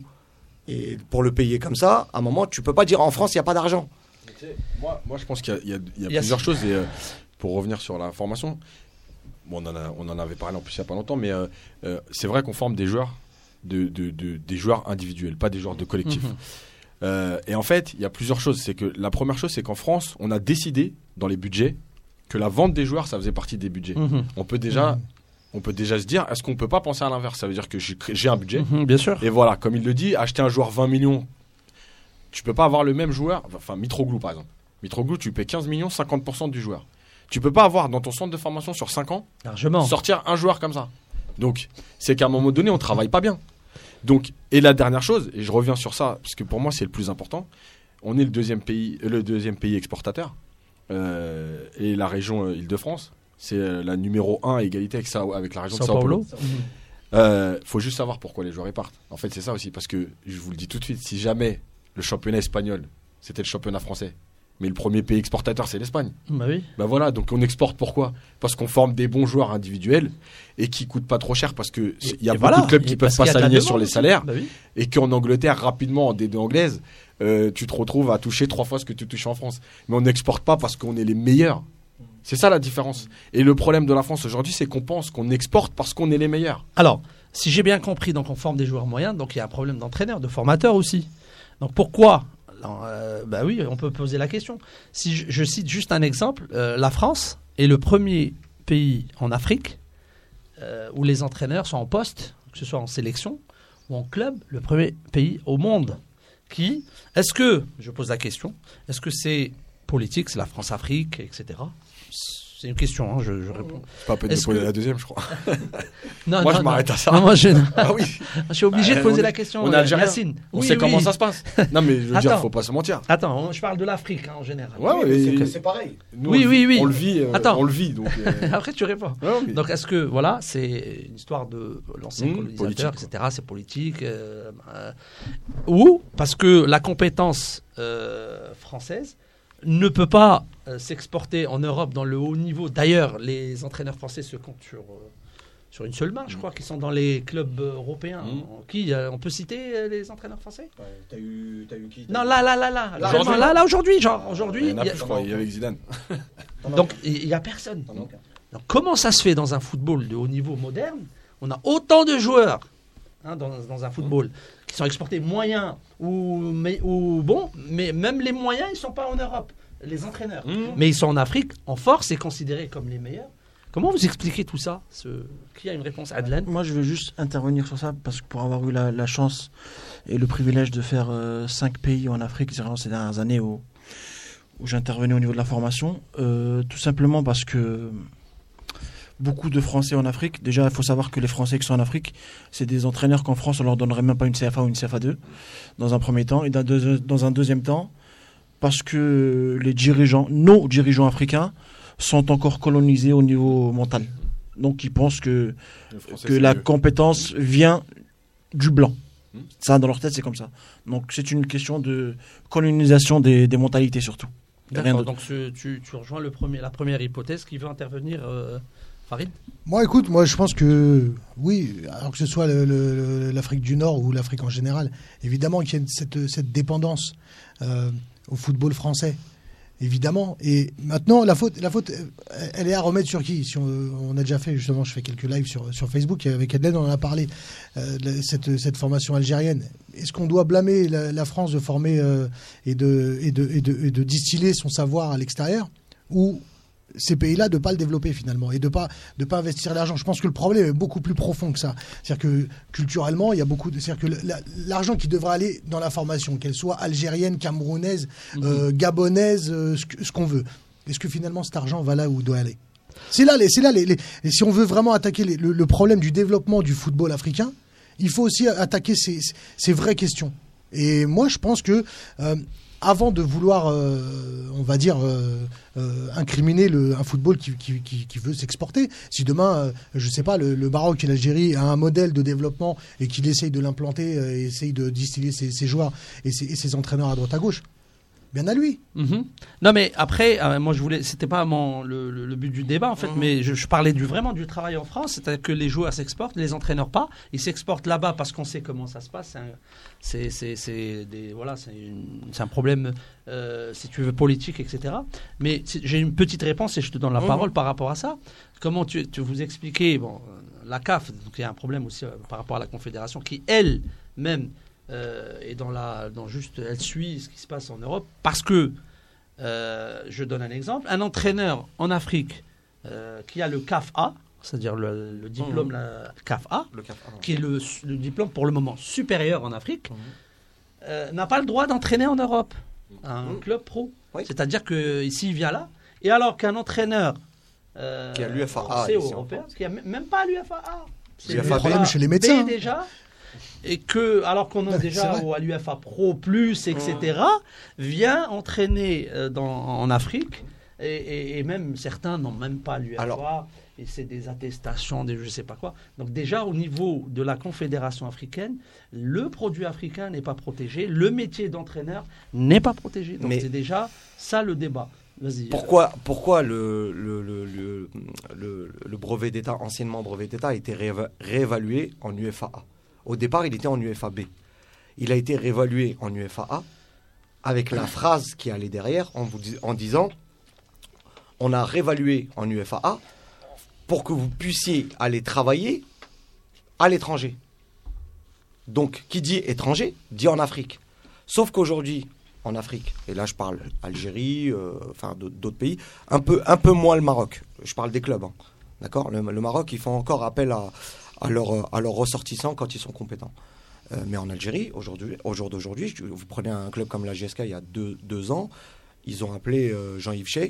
et pour le payer comme ça, à un moment, tu peux pas dire en France, il n'y a pas d'argent. Moi, moi, je pense qu'il y a, il y a- il y a Il y a- plusieurs choses. Et euh, pour revenir sur la formation, bon, on, en a- on en avait parlé en plus il n'y a pas longtemps, mais euh, euh, c'est vrai qu'on forme des joueurs, de, de- de- des joueurs individuels, pas des joueurs de collectif. Mhm. Et en fait, il y a plusieurs choses. C'est que la première chose, c'est qu'en France, on a décidé dans les budgets que la vente des joueurs, ça faisait partie des budgets. Mhm. On peut déjà, on peut déjà se dire, est-ce qu'on peut pas penser à l'inverse? Ça veut dire que j'ai un budget. Mhm, Bien sûr. Et voilà, comme il le dit, acheter un joueur 20 millions, tu peux pas avoir le même joueur. Enfin, Mitroglou par exemple. Mitroglou, tu payes 15 millions, 50% du joueur. Tu peux pas avoir dans ton centre de formation sur 5 ans Largement. sortir un joueur comme ça. Donc, c'est qu'à un moment donné, on travaille pas bien. Donc, et la dernière chose, et je reviens sur ça, parce que pour moi c'est le plus important, on est le deuxième pays, euh, le deuxième pays exportateur, euh, et la région euh, Île-de-France, c'est euh, la numéro 1 à égalité avec, ça, avec la région Sao de Sao Paulo. Paulo. Euh, faut juste savoir pourquoi les joueurs y partent. En fait, c'est ça aussi, parce que je vous le dis tout de suite, si jamais le championnat espagnol, c'était le championnat français, mais le premier pays exportateur, c'est l'Espagne. Bah oui. Bah voilà, donc on exporte pourquoi? Parce qu'on forme des bons joueurs individuels et qui coûtent pas trop cher parce que c'est- il y a Et beaucoup voilà. de clubs Et qui peuvent parce pas qu'il s'aligner sur les salaires Bah oui. et qu'en Angleterre rapidement en D2 anglaise, euh, tu te retrouves à toucher trois fois ce que tu touches en France. Mais on n'exporte pas parce qu'on est les meilleurs. C'est ça la différence. Et le problème de la France aujourd'hui, c'est qu'on pense qu'on exporte parce qu'on est les meilleurs. Alors, si j'ai bien compris, donc on forme des joueurs moyens, donc il y a un problème d'entraîneur, de formateur aussi. Donc pourquoi Bah oui, on peut poser la question. Si je, je cite juste un exemple, euh, la France est le premier pays en Afrique euh, où les entraîneurs sont en poste, que ce soit en sélection ou en club, le premier pays au monde qui, est-ce que, je pose la question, est-ce que c'est politique, c'est la France-Afrique, etc. C'est une question, hein, je, je réponds. C'est pas à peine de poser que- la deuxième, je crois. (laughs) Non, Moi, non, je m'arrête à ça. Non, moi, je, (laughs) Ah oui, je suis obligé Bah, de poser on la est- question. on est euh, Algérien. Yacine. on Oui, sait oui. comment ça se passe. (laughs) Non mais je veux dire, Attends. faut pas se mentir. Attends, je parle de l'Afrique hein, en général. Ouais, Oui, mais c'est pareil. nous, Oui, on le oui, vit- oui. On le vit, euh, Attends. on le vit donc. euh, Après, tu réponds. ouais, mais- Donc, est-ce que, voilà, c'est une histoire de l'ancien Mmh, colonisateur, etc. C'est politique. euh, ou parce que la compétence française ne peut pas euh, s'exporter en Europe dans le haut niveau. D'ailleurs, les entraîneurs français se comptent sur, euh, sur une seule main, je crois, qui sont dans les clubs euh, européens. Mmh. Qui euh, On peut citer euh, les entraîneurs français? T'as eu, t'as eu qui? Non, là, là, là, là. Là, aujourd'hui. là, là, aujourd'hui. Genre, aujourd'hui. Il y en a il y a- plus, je crois, il y avait Zidane. (laughs) (laughs) Donc, il n'y a personne. Donc, comment ça se fait dans un football de haut niveau moderne? On a autant de joueurs hein, dans, dans un football qui sont exportés moyens ou, mais, ou bon, mais même les moyens, ils ne sont pas en Europe, les entraîneurs. Mais ils sont en Afrique, en force, et considérés comme les meilleurs. Comment vous expliquez tout ça ce... Qui a une réponse Adelaine Moi, je veux juste intervenir sur ça parce que pour avoir eu la, la chance et le privilège de faire euh, cinq pays en Afrique durant ces dernières années où, où j'intervenais au niveau de la formation, euh, tout simplement parce que beaucoup de Français en Afrique, déjà, il faut savoir que les Français qui sont en Afrique, c'est des entraîneurs qu'en France, on leur donnerait même pas une CFA ou une CFA2 dans un premier temps, et dans, deux- dans un deuxième temps, parce que les dirigeants, nos dirigeants africains, sont encore colonisés au niveau mental. Donc ils pensent que que la mieux. compétence vient du blanc. Hmm. Ça, dans leur tête, c'est comme ça. Donc, c'est une question de colonisation des, des mentalités, surtout. Rien donc tu, tu rejoins le premier, la première hypothèse qui veut intervenir, euh, Moi, écoute, moi, je pense que oui, alors que ce soit l'Afrique du Nord ou l'Afrique en général, évidemment qu'il y a cette, cette dépendance euh, au football français. Évidemment. Et maintenant, la faute, la faute, elle est à remettre sur qui? Si on, a déjà fait, justement, je fais quelques lives sur, sur Facebook, avec Adelaine, on en a parlé, euh, cette, cette formation algérienne. Est-ce qu'on doit blâmer la, la France de former euh, et, de, et, de, et, de, et de distiller son savoir à l'extérieur Ou ces pays-là de pas le développer finalement et de pas de pas investir l'argent. Je pense que le problème est beaucoup plus profond que ça. C'est-à-dire que culturellement, il y a beaucoup de c'est-à-dire que la- l'argent qui devrait aller dans la formation, qu'elle soit algérienne, camerounaise, euh, gabonaise, euh, ce qu'on veut. Est-ce que finalement cet argent va là où il doit aller? C'est là les là les, les- et si on veut vraiment attaquer les- le, le problème du développement du football africain, il faut aussi attaquer ces, ces vraies questions. Et moi, je pense que euh, avant de vouloir, euh, on va dire, euh, euh, incriminer un football qui, veut s'exporter, si demain, je sais pas, le, Maroc et l'Algérie a un modèle de développement et qu'il essaye de l'implanter, et essaye de distiller ses, joueurs et ses entraîneurs à droite à gauche, bien à lui. Mhm. Non, mais après, euh, moi, je voulais, c'était pas mon, le, le- le but du débat, en fait, mais je, je parlais du, vraiment du travail en France, c'est-à-dire que les joueurs s'exportent, les entraîneurs pas. Ils s'exportent là-bas parce qu'on sait comment ça se passe. C'est un- C'est, c'est, c'est des, voilà, c'est, une- c'est un problème, euh, si tu veux, politique, etc. Mais j'ai une petite réponse et je te donne la Mhm. parole par rapport à ça. Comment tu, tu vous expliquez, bon, euh, la CAF, donc il y a un problème aussi euh, par rapport à la Confédération qui, elle-même, euh, est dans la, dans juste, elle suit ce qui se passe en Europe parce que euh, je donne un exemple. Un entraîneur en Afrique euh, qui a le CAF A, c'est-à-dire le, le diplôme la CAF A, Le cap. qui est le, le diplôme pour le moment supérieur en Afrique, euh, n'a pas le droit d'entraîner en Europe un Mhm. club pro. Oui. C'est-à-dire que ici il vient là, et alors qu'un entraîneur euh, Qui a l'UFA A français ou ici en européen, France. qui a même pas l'UFA A, c'est l'UFA l'UFA problème chez les médecins. Déjà, et que, alors qu'on est déjà au- à l'UFA Pro Plus, etc., vient entraîner euh, dans, en Afrique, et, et- et même certains n'ont même pas l'UFA, Alors- et c'est des attestations, des je sais pas quoi. Donc déjà, au niveau de la Confédération africaine, le produit africain n'est pas protégé, le métier d'entraîneur n'est pas protégé. Donc c'est déjà ça le débat. Vas-y. Pourquoi, pourquoi le, le, le, le, le- le brevet d'État, anciennement brevet d'État, a été rééva- réévalué en UFAA Au départ, il était en UFAB. Il a été réévalué en UFAA avec la phrase qui allait derrière en, disant on a réévalué en UFAA pour que vous puissiez aller travailler à l'étranger. Donc, qui dit étranger, dit en Afrique. Sauf qu'aujourd'hui, en Afrique, et là je parle Algérie, euh, enfin d'autres pays, un peu, moins le Maroc. Je parle des clubs, hein. d'accord? Le Maroc, ils font encore appel à, à, leurs- à leurs ressortissants quand ils sont compétents. Euh, mais en Algérie, aujourd'hui, au jour d'aujourd'hui, vous prenez un club comme la GSK il y a deux, deux ans, ils ont appelé euh, Jean-Yves Shea,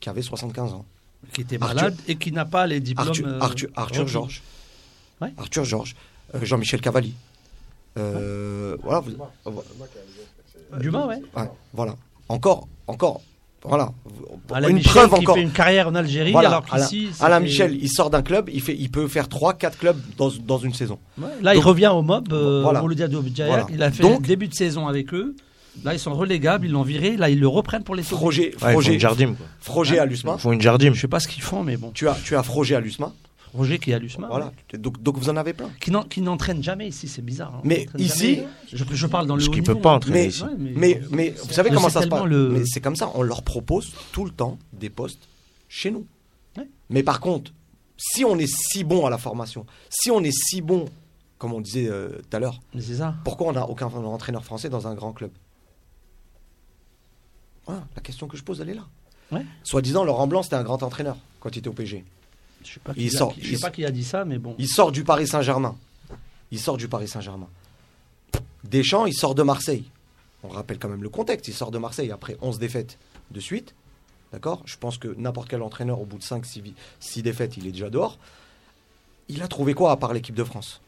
qui avait 75 ans. qui était Arthur- malade et qui n'a pas les diplômes. Arthur, euh, Arthur, Arthur. Georges. Ouais. Arthur Georges. Euh, Jean-Michel Cavalli. Euh, voilà. vous- Dumas, ouais. ouais, voilà. Encore, encore. Voilà. Alain une Michel preuve qui encore. fait une carrière en Algérie, Voilà, alors Alain, qu'ici. Alain Michel, il sort d'un club, il, fait, il peut faire 3-4 clubs dans, dans une saison. Ouais, là, il revient au MOB, euh, Voilà. au. Voilà. Il a fait Donc- le début de saison avec eux. Là, ils sont relégables, ils l'ont viré. Là, ils le reprennent pour les sauver. Froger, Ouais, ils font Froger, une jardim. Froger Hein à Ils l'USMA. font une jardim. Je sais pas ce qu'ils font, mais bon. Tu as, tu as Froger à l'USMA. Roger qui à l'USMA. Voilà. Donc, donc vous en avez plein. Qui n'en- qui n'entraîne jamais ici, c'est bizarre. hein. Mais ici-. Je, je parle dans le qu'il niveau, peut pas hein. entraîner Mais, ici. Ouais, mais- mais, mais vous savez Mais comment ça se passe le- Mais c'est comme ça, on leur propose tout le temps des postes chez nous. Ouais. Mais par contre, si on est si bon à la formation, si on est si bon, comme on disait euh, tout à l'heure, Mais c'est ça. pourquoi on n'a aucun entraîneur français dans un grand club? Voilà, la question que je pose, elle est là. Ouais. Soi-disant, Laurent Blanc, c'était un grand entraîneur quand il était au PG. Je sais pas Il a- sort- je sais il- pas qui a dit ça, mais bon. Il sort du Paris Saint-Germain. Il sort du Paris Saint-Germain. Deschamps, il sort de Marseille. On rappelle quand même le contexte. Il sort de Marseille après 11 défaites de suite. D'accord? Je pense que n'importe quel entraîneur, au bout de 5-6 défaites, il est déjà dehors. Il a trouvé quoi à part l'équipe de France?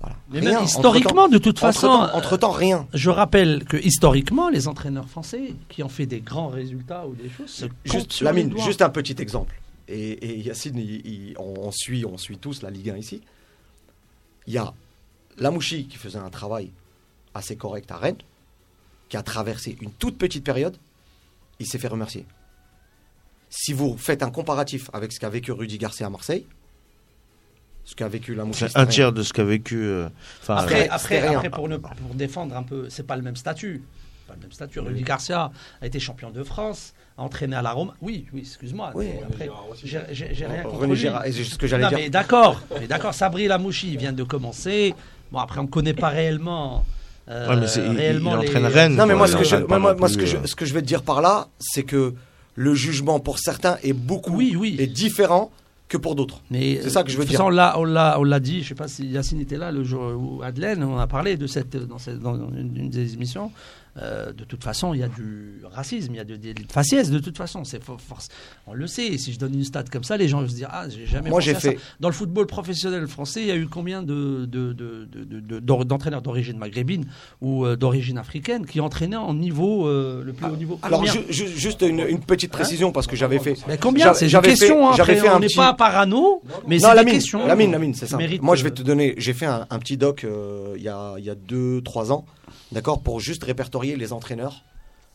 Voilà. Mais Rien. même historiquement, de toute façon. Entre-temps, entre-temps, rien. Je rappelle que historiquement, les entraîneurs français qui ont fait des grands résultats ou des choses, se Juste, Lamine, juste un petit exemple. Et, et Yacine, il- il- on, on suit, on suit tous la Ligue 1 ici. Il y a Lamouchi qui faisait un travail assez correct à Rennes, qui a traversé une toute petite période. Il s'est fait remercier. Si vous faites un comparatif avec ce qu'a vécu Rudy Garcia à Marseille, ce qu'a vécu Lamouchi, C'est un rien. tiers de ce qu'a vécu. euh, Après, Ouais, après, après pour, ne- pour défendre un peu, c'est pas le même statut. Pas le même statut. Rudy Garcia a été champion de France, entraîné à la Rome. Oui, oui, excuse-moi. Oui. après, j'ai rien contre René lui. Gérard, et c'est ce que j'allais dire. mais d'accord, mais d'accord. Sabri Lamouchi vient de commencer. Bon, après, on connaît pas réellement. euh, Ouais, mais c'est- il- entraîne les- Rennes. Non, mais moi, ce que, je, moi, ce, que je, euh. ce que je veux te dire par là, c'est que le jugement pour certains est beaucoup Oui, oui. est différent que pour d'autres. Mais C'est ça que je veux dire. façon, on l'a, on l'a, on l'a dit. Je sais pas si Yacine était là le jour où Adelaine, on a parlé de cette dans, cette, dans une, une des émissions. Euh, de toute façon, il y a du racisme, il y a de, des des faciès. De toute façon, c'est fo- force. On le sait. Et si je donne une stat comme ça, les gens vont se dire ah, j'ai jamais. Moi, pensé j'ai à ça. fait- dans le football professionnel français. Il y a eu combien de, de, de- de- de- de- d'entraîneurs d'origine maghrébine ou euh, d'origine africaine qui entraînaient en niveau euh, le plus haut niveau? Alors, juste une, une petite précision parce que j'avais fait. mais combien C'est une question. fait- hein, fait on n'est petit- pas parano, mais non, c'est Lamine, des questions. Lamine, Lamine, c'est ça. Moi, je vais te donner. J'ai fait un, un petit doc euh, il y a il y a deux trois ans, d'accord, pour juste répertorier les entraîneurs,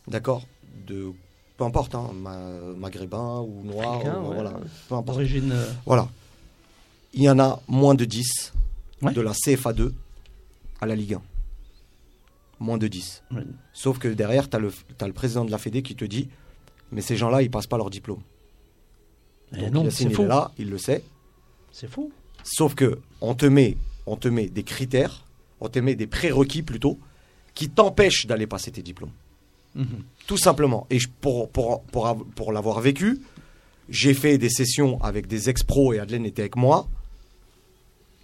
d'accord, de peu importe, hein, ma- maghrébin ou noir, Africain, ou- ouais. voilà, peu importe. d'origine. euh, Voilà. Il y en a moins de 10 Ouais. de la CFA2 à la Ligue 1. Moins de 10. Ouais. Sauf que derrière, tu as, le président de la Fédé qui te dit Mais ces gens-là, ils passent pas leur diplôme. Eh Donc non, c'est il faux. est là, il le sait. C'est faux. Sauf que on te met, on te met des critères, on te met des prérequis plutôt, qui t'empêchent d'aller passer tes diplômes. Mhm. Tout simplement. Et pour, pour, pour, pour l'avoir vécu, j'ai fait des sessions avec des ex-pros et Adelaine était avec moi,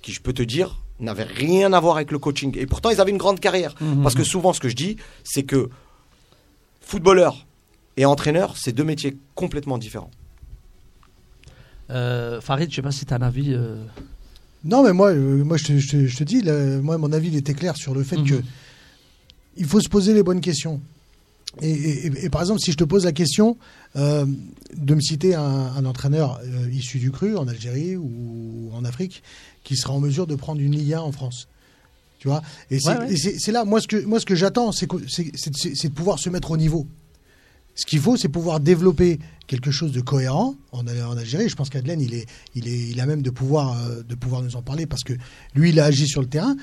qui, je peux te dire, n'avaient rien à voir avec le coaching. Et pourtant, ils avaient une grande carrière. Mhm. Parce que souvent, ce que je dis, c'est que footballeur et entraîneur, c'est deux métiers complètement différents. Euh, Farid, je sais pas si tu as un avis. euh, Non, mais moi, euh, moi je, te, je te- je te dis, là, moi, mon avis, il était clair sur le fait Mhm. que il faut se poser les bonnes questions. Et, et- et- et par exemple, si je te pose la question euh, de me citer un, un entraîneur euh, issu du cru en Algérie ou en Afrique qui sera en mesure de prendre une Ligue 1 en France. Tu vois? Et c'est Ouais, ouais. là, moi, ce que, moi, ce que j'attends, c'est de pouvoir se mettre au niveau. Ce qu'il faut, c'est pouvoir développer quelque chose de cohérent en, en Algérie. Je pense qu'Adelaine, il est, il est, il a même de pouvoir, euh, de pouvoir nous en parler parce que lui, il a agi sur le terrain.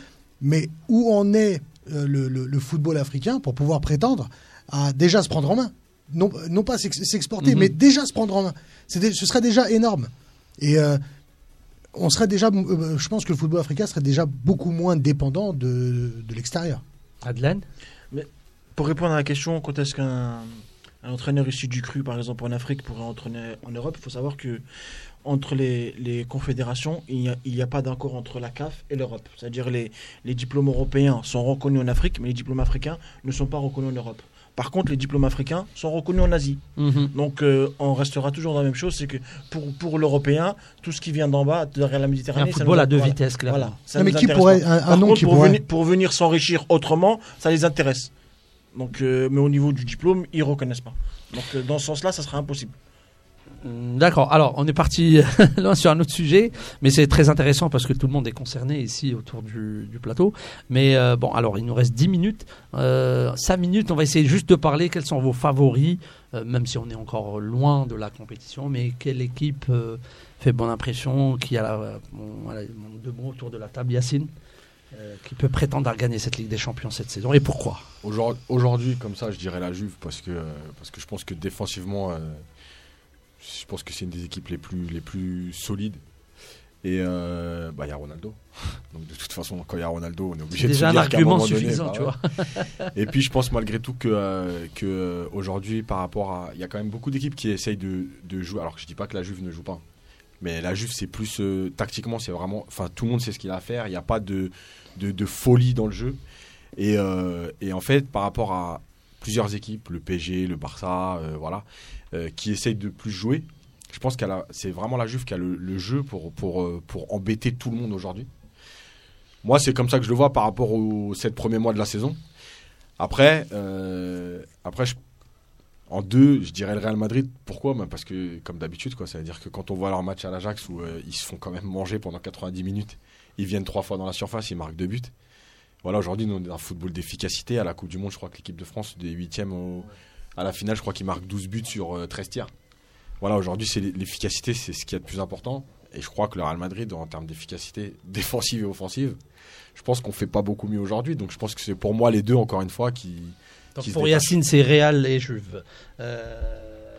Mais où en est le, le- le football africain pour pouvoir prétendre à déjà se prendre en main Non, non pas s'ex- s'exporter, Mhm. mais déjà se prendre en main. Dé- ce serait déjà énorme. Et euh, on serait déjà, euh, je pense que le football africain serait déjà beaucoup moins dépendant de, de l'extérieur. Madeleine Pour répondre à la question, quand est-ce qu'un un entraîneur issu du cru, par exemple en Afrique, pourrait entraîner en Europe, il faut savoir que entre les, les confédérations, il n'y a, il y a pas d'accord entre la CAF et l'Europe. C'est-à-dire les, les diplômes européens sont reconnus en Afrique, mais les diplômes africains ne sont pas reconnus en Europe. Par contre, les diplômes africains sont reconnus en Asie. Mhm. Donc, euh, on restera toujours dans la même chose, c'est que pour, pour l'Européen, tout ce qui vient d'en bas, derrière la Méditerranée, Un ça football nous- à deux voilà. vitesses, clairement. Voilà. Ça Non, mais qui pourrait- un- un Par nom contre, qui pour, pourrait- venir, pour venir s'enrichir autrement, ça les intéresse. Donc, euh, mais au niveau du diplôme, ils reconnaissent pas. Donc, euh, dans ce sens-là, ça sera impossible. Mm, D'accord. Alors, on est parti (laughs) sur un autre sujet, mais c'est très intéressant parce que tout le monde est concerné ici autour du, plateau. Mais euh, bon, alors, il nous reste 10 minutes. Euh, 5 minutes, on va essayer juste de parler. Quels sont vos favoris, euh, même si on est encore loin de la compétition, mais quelle équipe euh, fait bonne impression Qui a la, bon, deux autour de la table, Yacine qui peut prétendre à gagner cette Ligue des Champions cette saison et pourquoi? Aujourd'hui, comme ça, je dirais la Juve parce que, parce que je pense que défensivement, je pense que c'est une des équipes les plus, les plus solides. Et euh, bah, il y a Ronaldo. (laughs) Donc de toute façon, quand il y a Ronaldo, on est obligé C'est de déjà se un dire argument donné, suffisant, bah tu ouais. vois. Et puis je pense malgré tout que, euh, que euh, aujourd'hui, par rapport à. Il y a quand même beaucoup d'équipes qui essayent de, de jouer. Alors que je dis pas que la Juve ne joue pas. Mais la Juve, c'est plus. euh, tactiquement, c'est vraiment. Enfin, tout le monde sait ce qu'il a à faire. Il n'y a pas de, de, de folie dans le jeu. Et, et en fait, par rapport à plusieurs équipes, le PSG, le Barça, voilà, euh, qui essayent de plus jouer, je pense que c'est vraiment la Juve qui a le, jeu pour, pour, euh, pour embêter tout le monde aujourd'hui. Moi, c'est comme ça que je le vois par rapport aux sept premiers mois de la saison. Après, euh, après en deux, je dirais le Real Madrid. Pourquoi? Ben Parce que, comme d'habitude, quoi, ça veut dire que quand on voit leur match à l'Ajax où ils se font quand même manger pendant 90 minutes, ils viennent trois fois dans la surface, ils marquent deux buts. Voilà, aujourd'hui, nous, on est dans un football d'efficacité. À la Coupe du Monde, je crois que l'équipe de France, des huitièmes au- à la finale, je crois qu'ils marquent 12 buts sur euh, 13 tirs. Voilà, aujourd'hui, c'est l'efficacité, c'est ce qui est le plus important. Et je crois que le Real Madrid, en termes d'efficacité (laughs) défensive et offensive, je pense qu'on fait pas beaucoup mieux aujourd'hui. Donc je pense que c'est pour moi les deux, encore une fois, qui. Donc qui se pour. Yacine, c'est Real et Juve. Euh,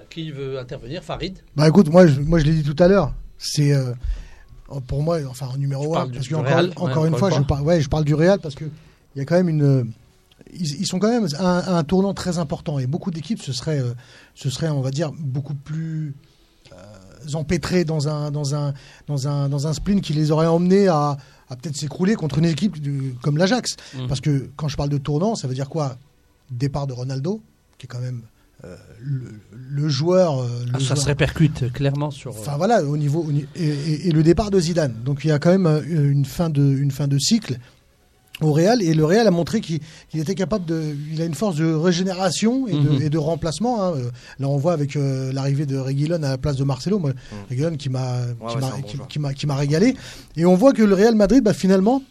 qui veut intervenir? Farid? Bah écoute, moi je, moi je l'ai dit tout à l'heure, c'est euh, pour moi, enfin en numéro Tu 1, parles du- parce que encore, Real, encore ouais, une fois, je parle, ouais, je parle du Real parce que il y a quand même une, euh, ils, ils sont quand même à un, à un tournant très important et beaucoup d'équipes ce serait, euh, ce serait, on va dire, beaucoup plus euh, empêtrées dans un, dans un, dans un, dans un spleen qui les aurait emmenés à, à peut-être s'écrouler contre une équipe comme l'Ajax. Mhm. Parce que quand je parle de tournant, ça veut dire quoi? Départ de Ronaldo, qui est quand même euh, le, le joueur. euh, le Ah, Ça joueur- se répercute clairement sur. euh, Enfin voilà, au niveau au ni- et, et- et le départ de Zidane. Donc il y a quand même euh, une fin de une fin de cycle au Real et le Real a montré qu'il était capable de, il a une force de régénération et, de, Mhm. et de remplacement. hein. Euh, Là on voit avec euh, l'arrivée de Reguilon à la place de Marcelo, moi, Reguilon qui m'a qui ouais, m'a- qui- régalé. Et on voit que le Real Madrid, bah, finalement,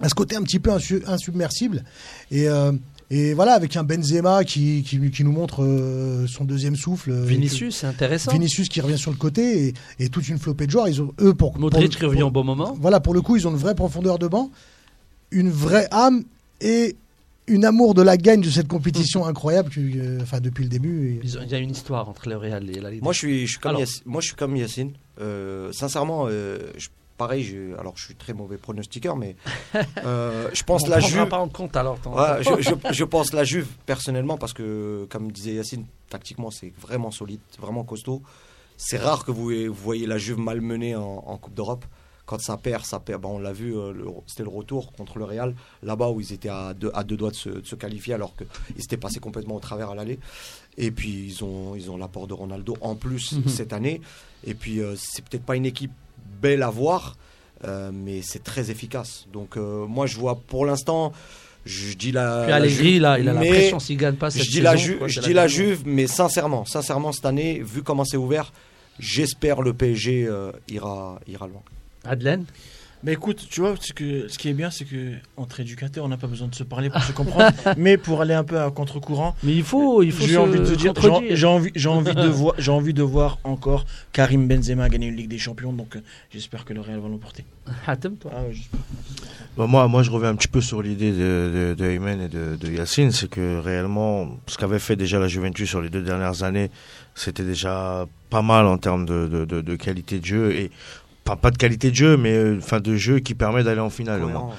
a ce côté un petit peu insu- insubmersible et euh, et voilà, avec un Benzema qui, qui, qui nous montre euh, son deuxième souffle. Vinicius, c'est intéressant. Vinicius qui revient sur le côté et, et toute une flopée de joueurs. Ils ont eux pour Modric qui revient au bon moment. Voilà pour le coup ils ont une vraie profondeur de banc, une vraie âme et une amour de la gagne de cette compétition incroyable que, euh, enfin depuis le début. et- Il y a une histoire entre le Real et la Ligue. Moi, je suis, je suis comme, Alors. Yass- moi, je suis comme Yacine. Euh, sincèrement, euh, je- pareil, je, alors je suis très mauvais pronostiqueur, mais (laughs) euh, je pense On la Juve. pas en compte alors. Ouais, je, je- (laughs) je pense la Juve personnellement parce que, comme disait Yacine, tactiquement c'est vraiment solide, vraiment costaud. C'est rare que vous, vous voyez la Juve malmenée en, en Coupe d'Europe. Quand ça perd, ça perd. Bon, on l'a vu, euh, c'était le retour contre le Real, là-bas où ils étaient à deux, à deux doigts de se, de se qualifier alors qu'ils s'étaient passés complètement au travers à l'aller. Et puis ils ont ils ont l'apport de Ronaldo en plus Mhm. cette année. Et puis euh, c'est peut-être pas une équipe belle à voir, euh, mais c'est très efficace. Donc euh, moi je vois pour l'instant, je dis la. Puis la Allegri, Juve, là, il a la mais pression s'il gagne pas cette Je dis la, saison, Ju- quoi, je dis la la Juve, mais sincèrement, sincèrement cette année, vu comment c'est ouvert, j'espère le PSG euh, ira ira loin. Madeleine Mais écoute, tu vois, ce, que, ce qui est bien, c'est que entre éducateurs, on n'a pas besoin de se parler pour se comprendre. (laughs) mais pour aller un peu à contre-courant, Mais il faut, il faut j'ai se envie de te dire, j'ai envie, j'ai envie de voir, j'ai envie de voir encore Karim Benzema gagner une Ligue des Champions. Donc, euh, j'espère que le Real va l'emporter. (laughs) Hatem, toi Ah ouais. Bah, moi, moi, je reviens un petit peu sur l'idée de, de, de Ayman et de, de Yacine, c'est que réellement, ce qu'avait fait déjà la Juventus sur les deux dernières années, c'était déjà pas mal en termes de, de, de, de qualité de jeu et pas, pas de qualité de jeu, mais euh, enfin de jeu qui permet d'aller en finale au moins. Cohérent.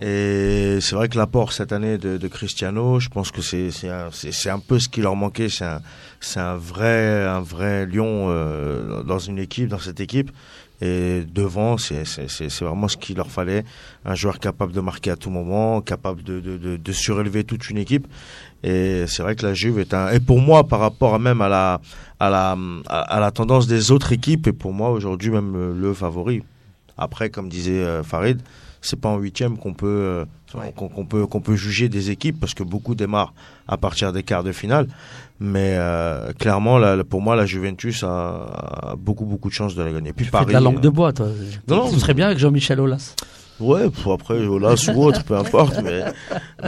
Et c'est vrai que l'apport cette année de, de Cristiano, je pense que c'est c'est un, un peu ce qui leur manquait. C'est un, c'est un vrai un vrai lion euh, dans une équipe, dans cette équipe. Et devant, c'est vraiment ce qu'il leur fallait. Un joueur capable de marquer à tout moment, capable de, de, de, surélever toute une équipe. Et c'est vrai que la Juve est un. Et pour moi, par rapport même à la à la à, la tendance des autres équipes, et pour moi aujourd'hui même le, le favori. Après, comme disait euh, Farid, c'est pas en huitième qu'on peut euh, Ouais. qu'on peut qu'on peut juger des équipes parce que beaucoup démarrent à partir des quarts de finale. Mais euh, clairement, là, pour moi, la Juventus a, a beaucoup beaucoup de chances de la gagner. Puis Tu fais Paris. de la langue euh, de bois, toi. Non, non, Ce serait bien avec Jean-Michel Aulas. Ouais, pour après, Olas ou autre, peu importe. Mais,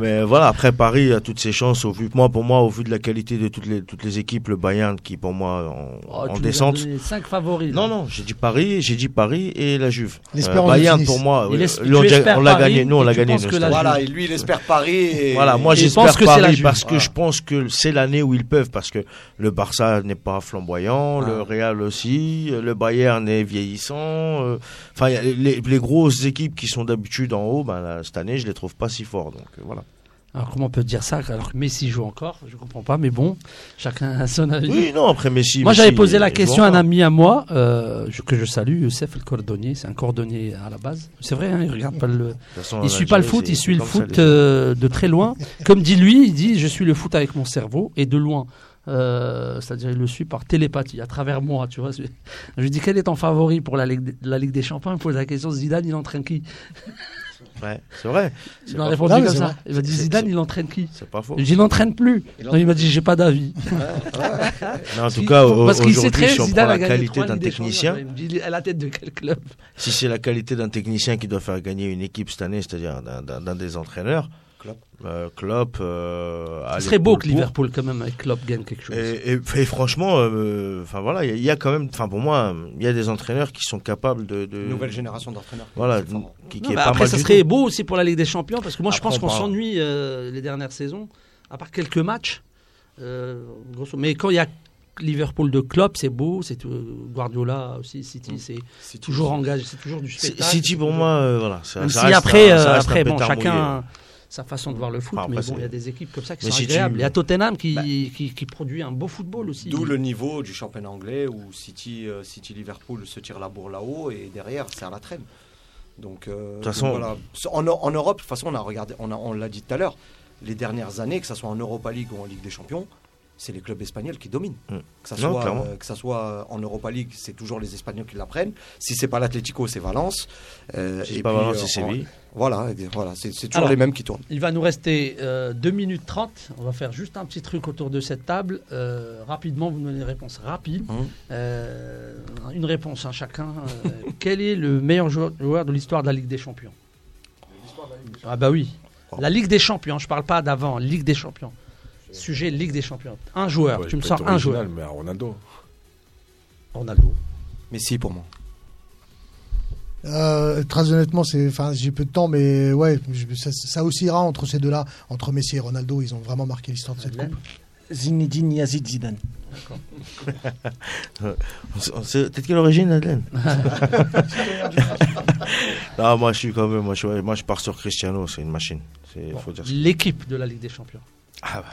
mais voilà, après Paris a toutes ses chances. Au vu, moi, pour moi, au vu de la qualité de toutes les, toutes les équipes, le Bayern qui, pour moi, en, Oh, en descente. cinq favoris. là. Non, non, j'ai dit Paris, j'ai dit Paris et la Juve. Euh, L'Espérance de Bayern, pour moi, Il euh, es- lui, on, l'a gagné. Nous, on l'a gagné. Voilà, et lui il espère Paris. Et... Voilà, moi j'espère la Paris Juve. parce que Voilà. je pense que c'est l'année où ils peuvent parce que le Barça n'est pas flamboyant, le Ah. Real aussi, le Bayern est vieillissant. euh, Enfin, les, les grosses équipes qui sont d'habitude en haut, ben, là, cette année je les trouve pas si forts. Donc euh, voilà. Alors comment on peut dire ça alors que Messi joue encore Je comprends pas, mais bon, chacun a son avis. Oui, non, après Messi. Moi, j'avais posé la question à un ami à moi, euh, que je salue, Youssef le cordonnier. C'est un cordonnier à la base. C'est vrai, hein, il regarde pas le. Façon, Il suit pas le foot, il suit le foot euh, de très loin. Comme dit lui, il dit je suis le foot avec mon cerveau et de loin. Euh, C'est-à-dire il le suit par télépathie, à travers moi, tu vois. Je lui dis quel est ton favori pour la Ligue, la Ligue des Champions? Il me pose la question Zidane, il entraîne qui? Ouais, c'est vrai. Il m'a répondu comme ça. vrai. Il m'a dit Zidane, il entraîne qui? C'est pas faux. Je dis il n'entraîne plus. Il Non, il m'a dit j'ai pas d'avis. En tout cas, parce qu'il sait très si on Zidane prend a la qualité d'un technicien, Il à la tête de quel club? Si c'est la qualité d'un technicien qui doit faire gagner une équipe cette année, c'est-à-dire d'un des entraîneurs, Klopp. euh, Klopp, euh, Ce serait beau que. Liverpool quand même avec Klopp gagne quelque chose. Et, et- et franchement, euh, enfin voilà, il y a- il y, a quand même, enfin pour moi, il y a des entraîneurs qui sont capables de, de Nouvelle génération d'entraîneurs. voilà, qui, qui Non, est mais pas après, mal ça serait tout. beau aussi pour la Ligue des Champions parce que moi je pense on qu'on s'ennuie euh, les dernières saisons, à part quelques matchs. euh, grosso- Mais quand il y a Liverpool de Klopp, c'est beau. C'est Guardiola aussi, City, c'est C'est toujours engagé, c'est toujours du spectacle. City pour toujours- moi, euh, voilà, ça, Même ça si reste après, un- ça euh, reste un après bon, chacun mouillé. A sa façon de voir le foot, Enfin, mais bon, il y a des équipes comme ça qui Mais sont agréables. Il y a Tottenham qui, Bah. qui, qui produit un beau football aussi. D'où le niveau du championnat anglais où City, euh, City Liverpool se tire la bourre là-haut et derrière c'est à la traîne. Donc, euh, façon- voilà. En, en Europe, de toute façon, on a regardé, on, a- on l'a dit tout à l'heure, les dernières années, que ce soit en Europa League ou en Ligue des Champions, c'est les clubs espagnols qui dominent. Mm. Que ça Non, soit, euh, que ça soit en Europa League, c'est toujours les Espagnols qui la prennent. Si c'est pas l'Atlético, c'est Valence. Euh, Si et c'est pas puis, Valence, euh, c'est en- Séville. Voilà, et voilà, c'est toujours Alors, les mêmes qui tournent. Il va nous rester euh, 2 minutes 30. On va faire juste un petit truc autour de cette table. Euh, rapidement, vous nous donnez des réponses rapides. Hum. Euh, une réponse à chacun. Euh, (laughs) quel est le meilleur joueur, joueur de l'histoire de la Ligue des Champions? Ah bah oui. La Ligue des Champions, je parle pas d'avant, Ligue des Champions. Sujet Ligue des Champions. Un joueur, Ouais, tu me sors un original, joueur. Mais à Ronaldo. Ronaldo. Mais si, pour moi. Euh, très honnêtement, c'est, enfin, j'ai peu de temps, mais ouais, je- ça, ça oscillera entre ces deux-là, entre Messi et Ronaldo. Ils ont vraiment marqué l'histoire de cette coupe. Zinedine Yazid Zidane. (laughs) Peut-être quelle origine, Madeleine (laughs) Non, moi je suis quand même, moi je, moi, je pars sur Cristiano, c'est une machine. C'est, faut dire. L'équipe de la Ligue des Champions. Ah, bah,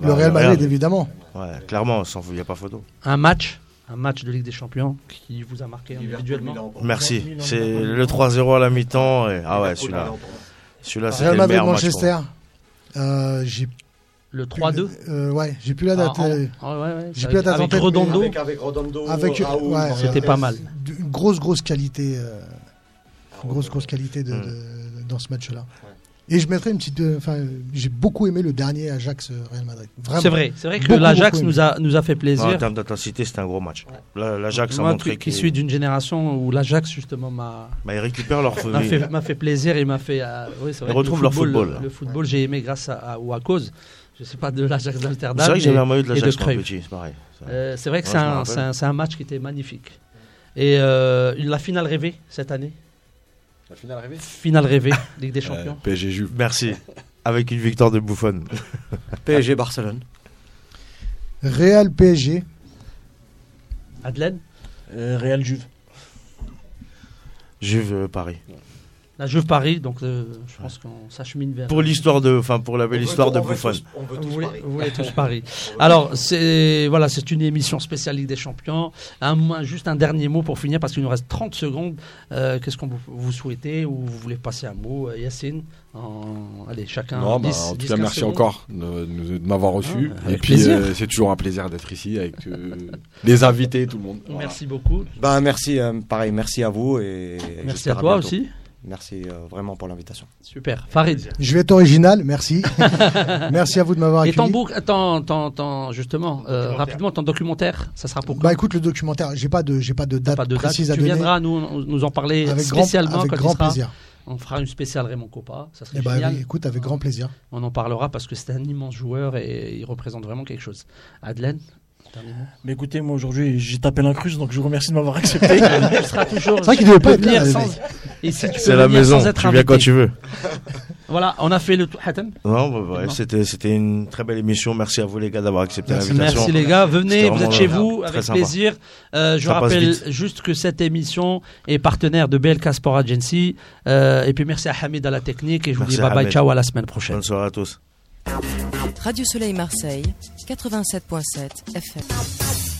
Le Ouais, Real le Madrid, évidemment. ouais, clairement, il n'y a pas photo. Un match, un match de Ligue des Champions qui vous a marqué individuellement. Merci. C'est le 3-0 à la mi-temps. Et... Ah ouais, celui-là. Celui-là, c'était le meilleur Manchester. Euh, j'ai Le plus- 3-2. euh, ouais, j'ai plus la Ah, date. en- euh, ah, ouais, ouais, j'ai plus la avec- date en avec tête, Redondo. Avec, avec Rodondo, Avec- Raoul, ouais, C'était pas mal. Une grosse, grosse qualité. euh, grosse, grosse qualité de, Mm. de- dans ce match-là. Et je mettrais une petite. euh, Enfin, j'ai beaucoup aimé le dernier Ajax euh, Real Madrid. Vraiment. C'est vrai, c'est vrai que l'Ajax nous a, nous a fait Non, en plaisir. termes d'intensité, c'était un gros match. La- L'Ajax a Moi montré qui, qui suis d'une génération où l'Ajax justement m'a bah, ils récupèrent leur m'a fait, m'a fait plaisir et m'a fait. euh, oui, c'est vrai Ils que retrouvent le leur football, football, Le, le football, j'ai aimé grâce à, à- ou à cause. Je sais pas de l'Ajax d'Amsterdam. C'est vrai que j'avais un maillot de et l'Ajax de quand petit, c'est pareil. Euh, c'est vrai que Ouais, c'est un, rappelle. c'est un- c'est un match qui était magnifique. Et euh, la finale rêvée cette année, La finale arrivée finale rêvée, Ligue des Champions. PSG Juve. Merci. (laughs) Avec une victoire de Buffon. (laughs) PSG Barcelone. Real PSG. Madeleine, Euh, Real Juve. Juve euh, Paris. La Juve Paris, donc euh, je pense qu'on s'achemine vers. Pour l'histoire de, enfin pour la belle histoire de Buffon. On veut Vous tous voulez, Paris. vous voulez tous (laughs) Paris. Alors, c'est voilà, c'est une émission spéciale Ligue des Champions. Un, juste un dernier mot pour finir, parce qu'il nous reste 30 secondes. Euh, Qu'est-ce qu'on vous, vous souhaitez ou vous voulez passer un mot, euh, Yacine? En- Allez, chacun. Non, bah, 10, en tout 10, cas, 15 merci secondes. encore de, de- de m'avoir reçu. Ah, et avec puis, euh, c'est toujours un plaisir d'être ici avec euh, les invités, tout le monde. Voilà. Merci beaucoup. Ben, merci, euh, pareil, merci à vous et Merci à toi bientôt. aussi. Merci euh, vraiment pour l'invitation. Super. Farid. Je vais être original, merci. (laughs) merci à vous de m'avoir Et ton accueilli. bouc, ton, ton, ton- justement, euh, rapidement, ton documentaire, ça sera pour Bah écoute, le documentaire, j'ai pas de, j'ai pas de date Pas de date. précise à Tu donner. viendras nous, nous en parler avec grand, spécialement avec quand grand il sera. plaisir. On fera une spéciale Raymond Coppa. Ça serait Eh bah, génial. oui, écoute, avec grand plaisir. On en parlera parce que c'est un immense joueur et il représente vraiment quelque chose. Adelaine, dernier mot. Mais écoutez, moi aujourd'hui, j'ai tapé l'incruste, donc je vous remercie de m'avoir accepté. (laughs) Il sera toujours. C'est vrai qu'il devait pas venir sans- Et si tu peux C'est la maison. sans être Tu viens quand tu veux. (laughs) Voilà, on a fait le tour. Hatem Non, bah, ouais, Non. c'était c'était une très belle émission. Merci à vous les gars d'avoir accepté Merci. l'invitation. Merci les gars, venez, vous êtes chez vous avec sympa. plaisir. Euh, je Ça rappelle juste que cette émission est partenaire de BLK Sport Agency. Euh, et puis merci à Hamid à la technique et je vous Merci dis bye bye, ciao à la semaine prochaine. Bonne soirée à tous. Radio Soleil Marseille, 87.7 FM.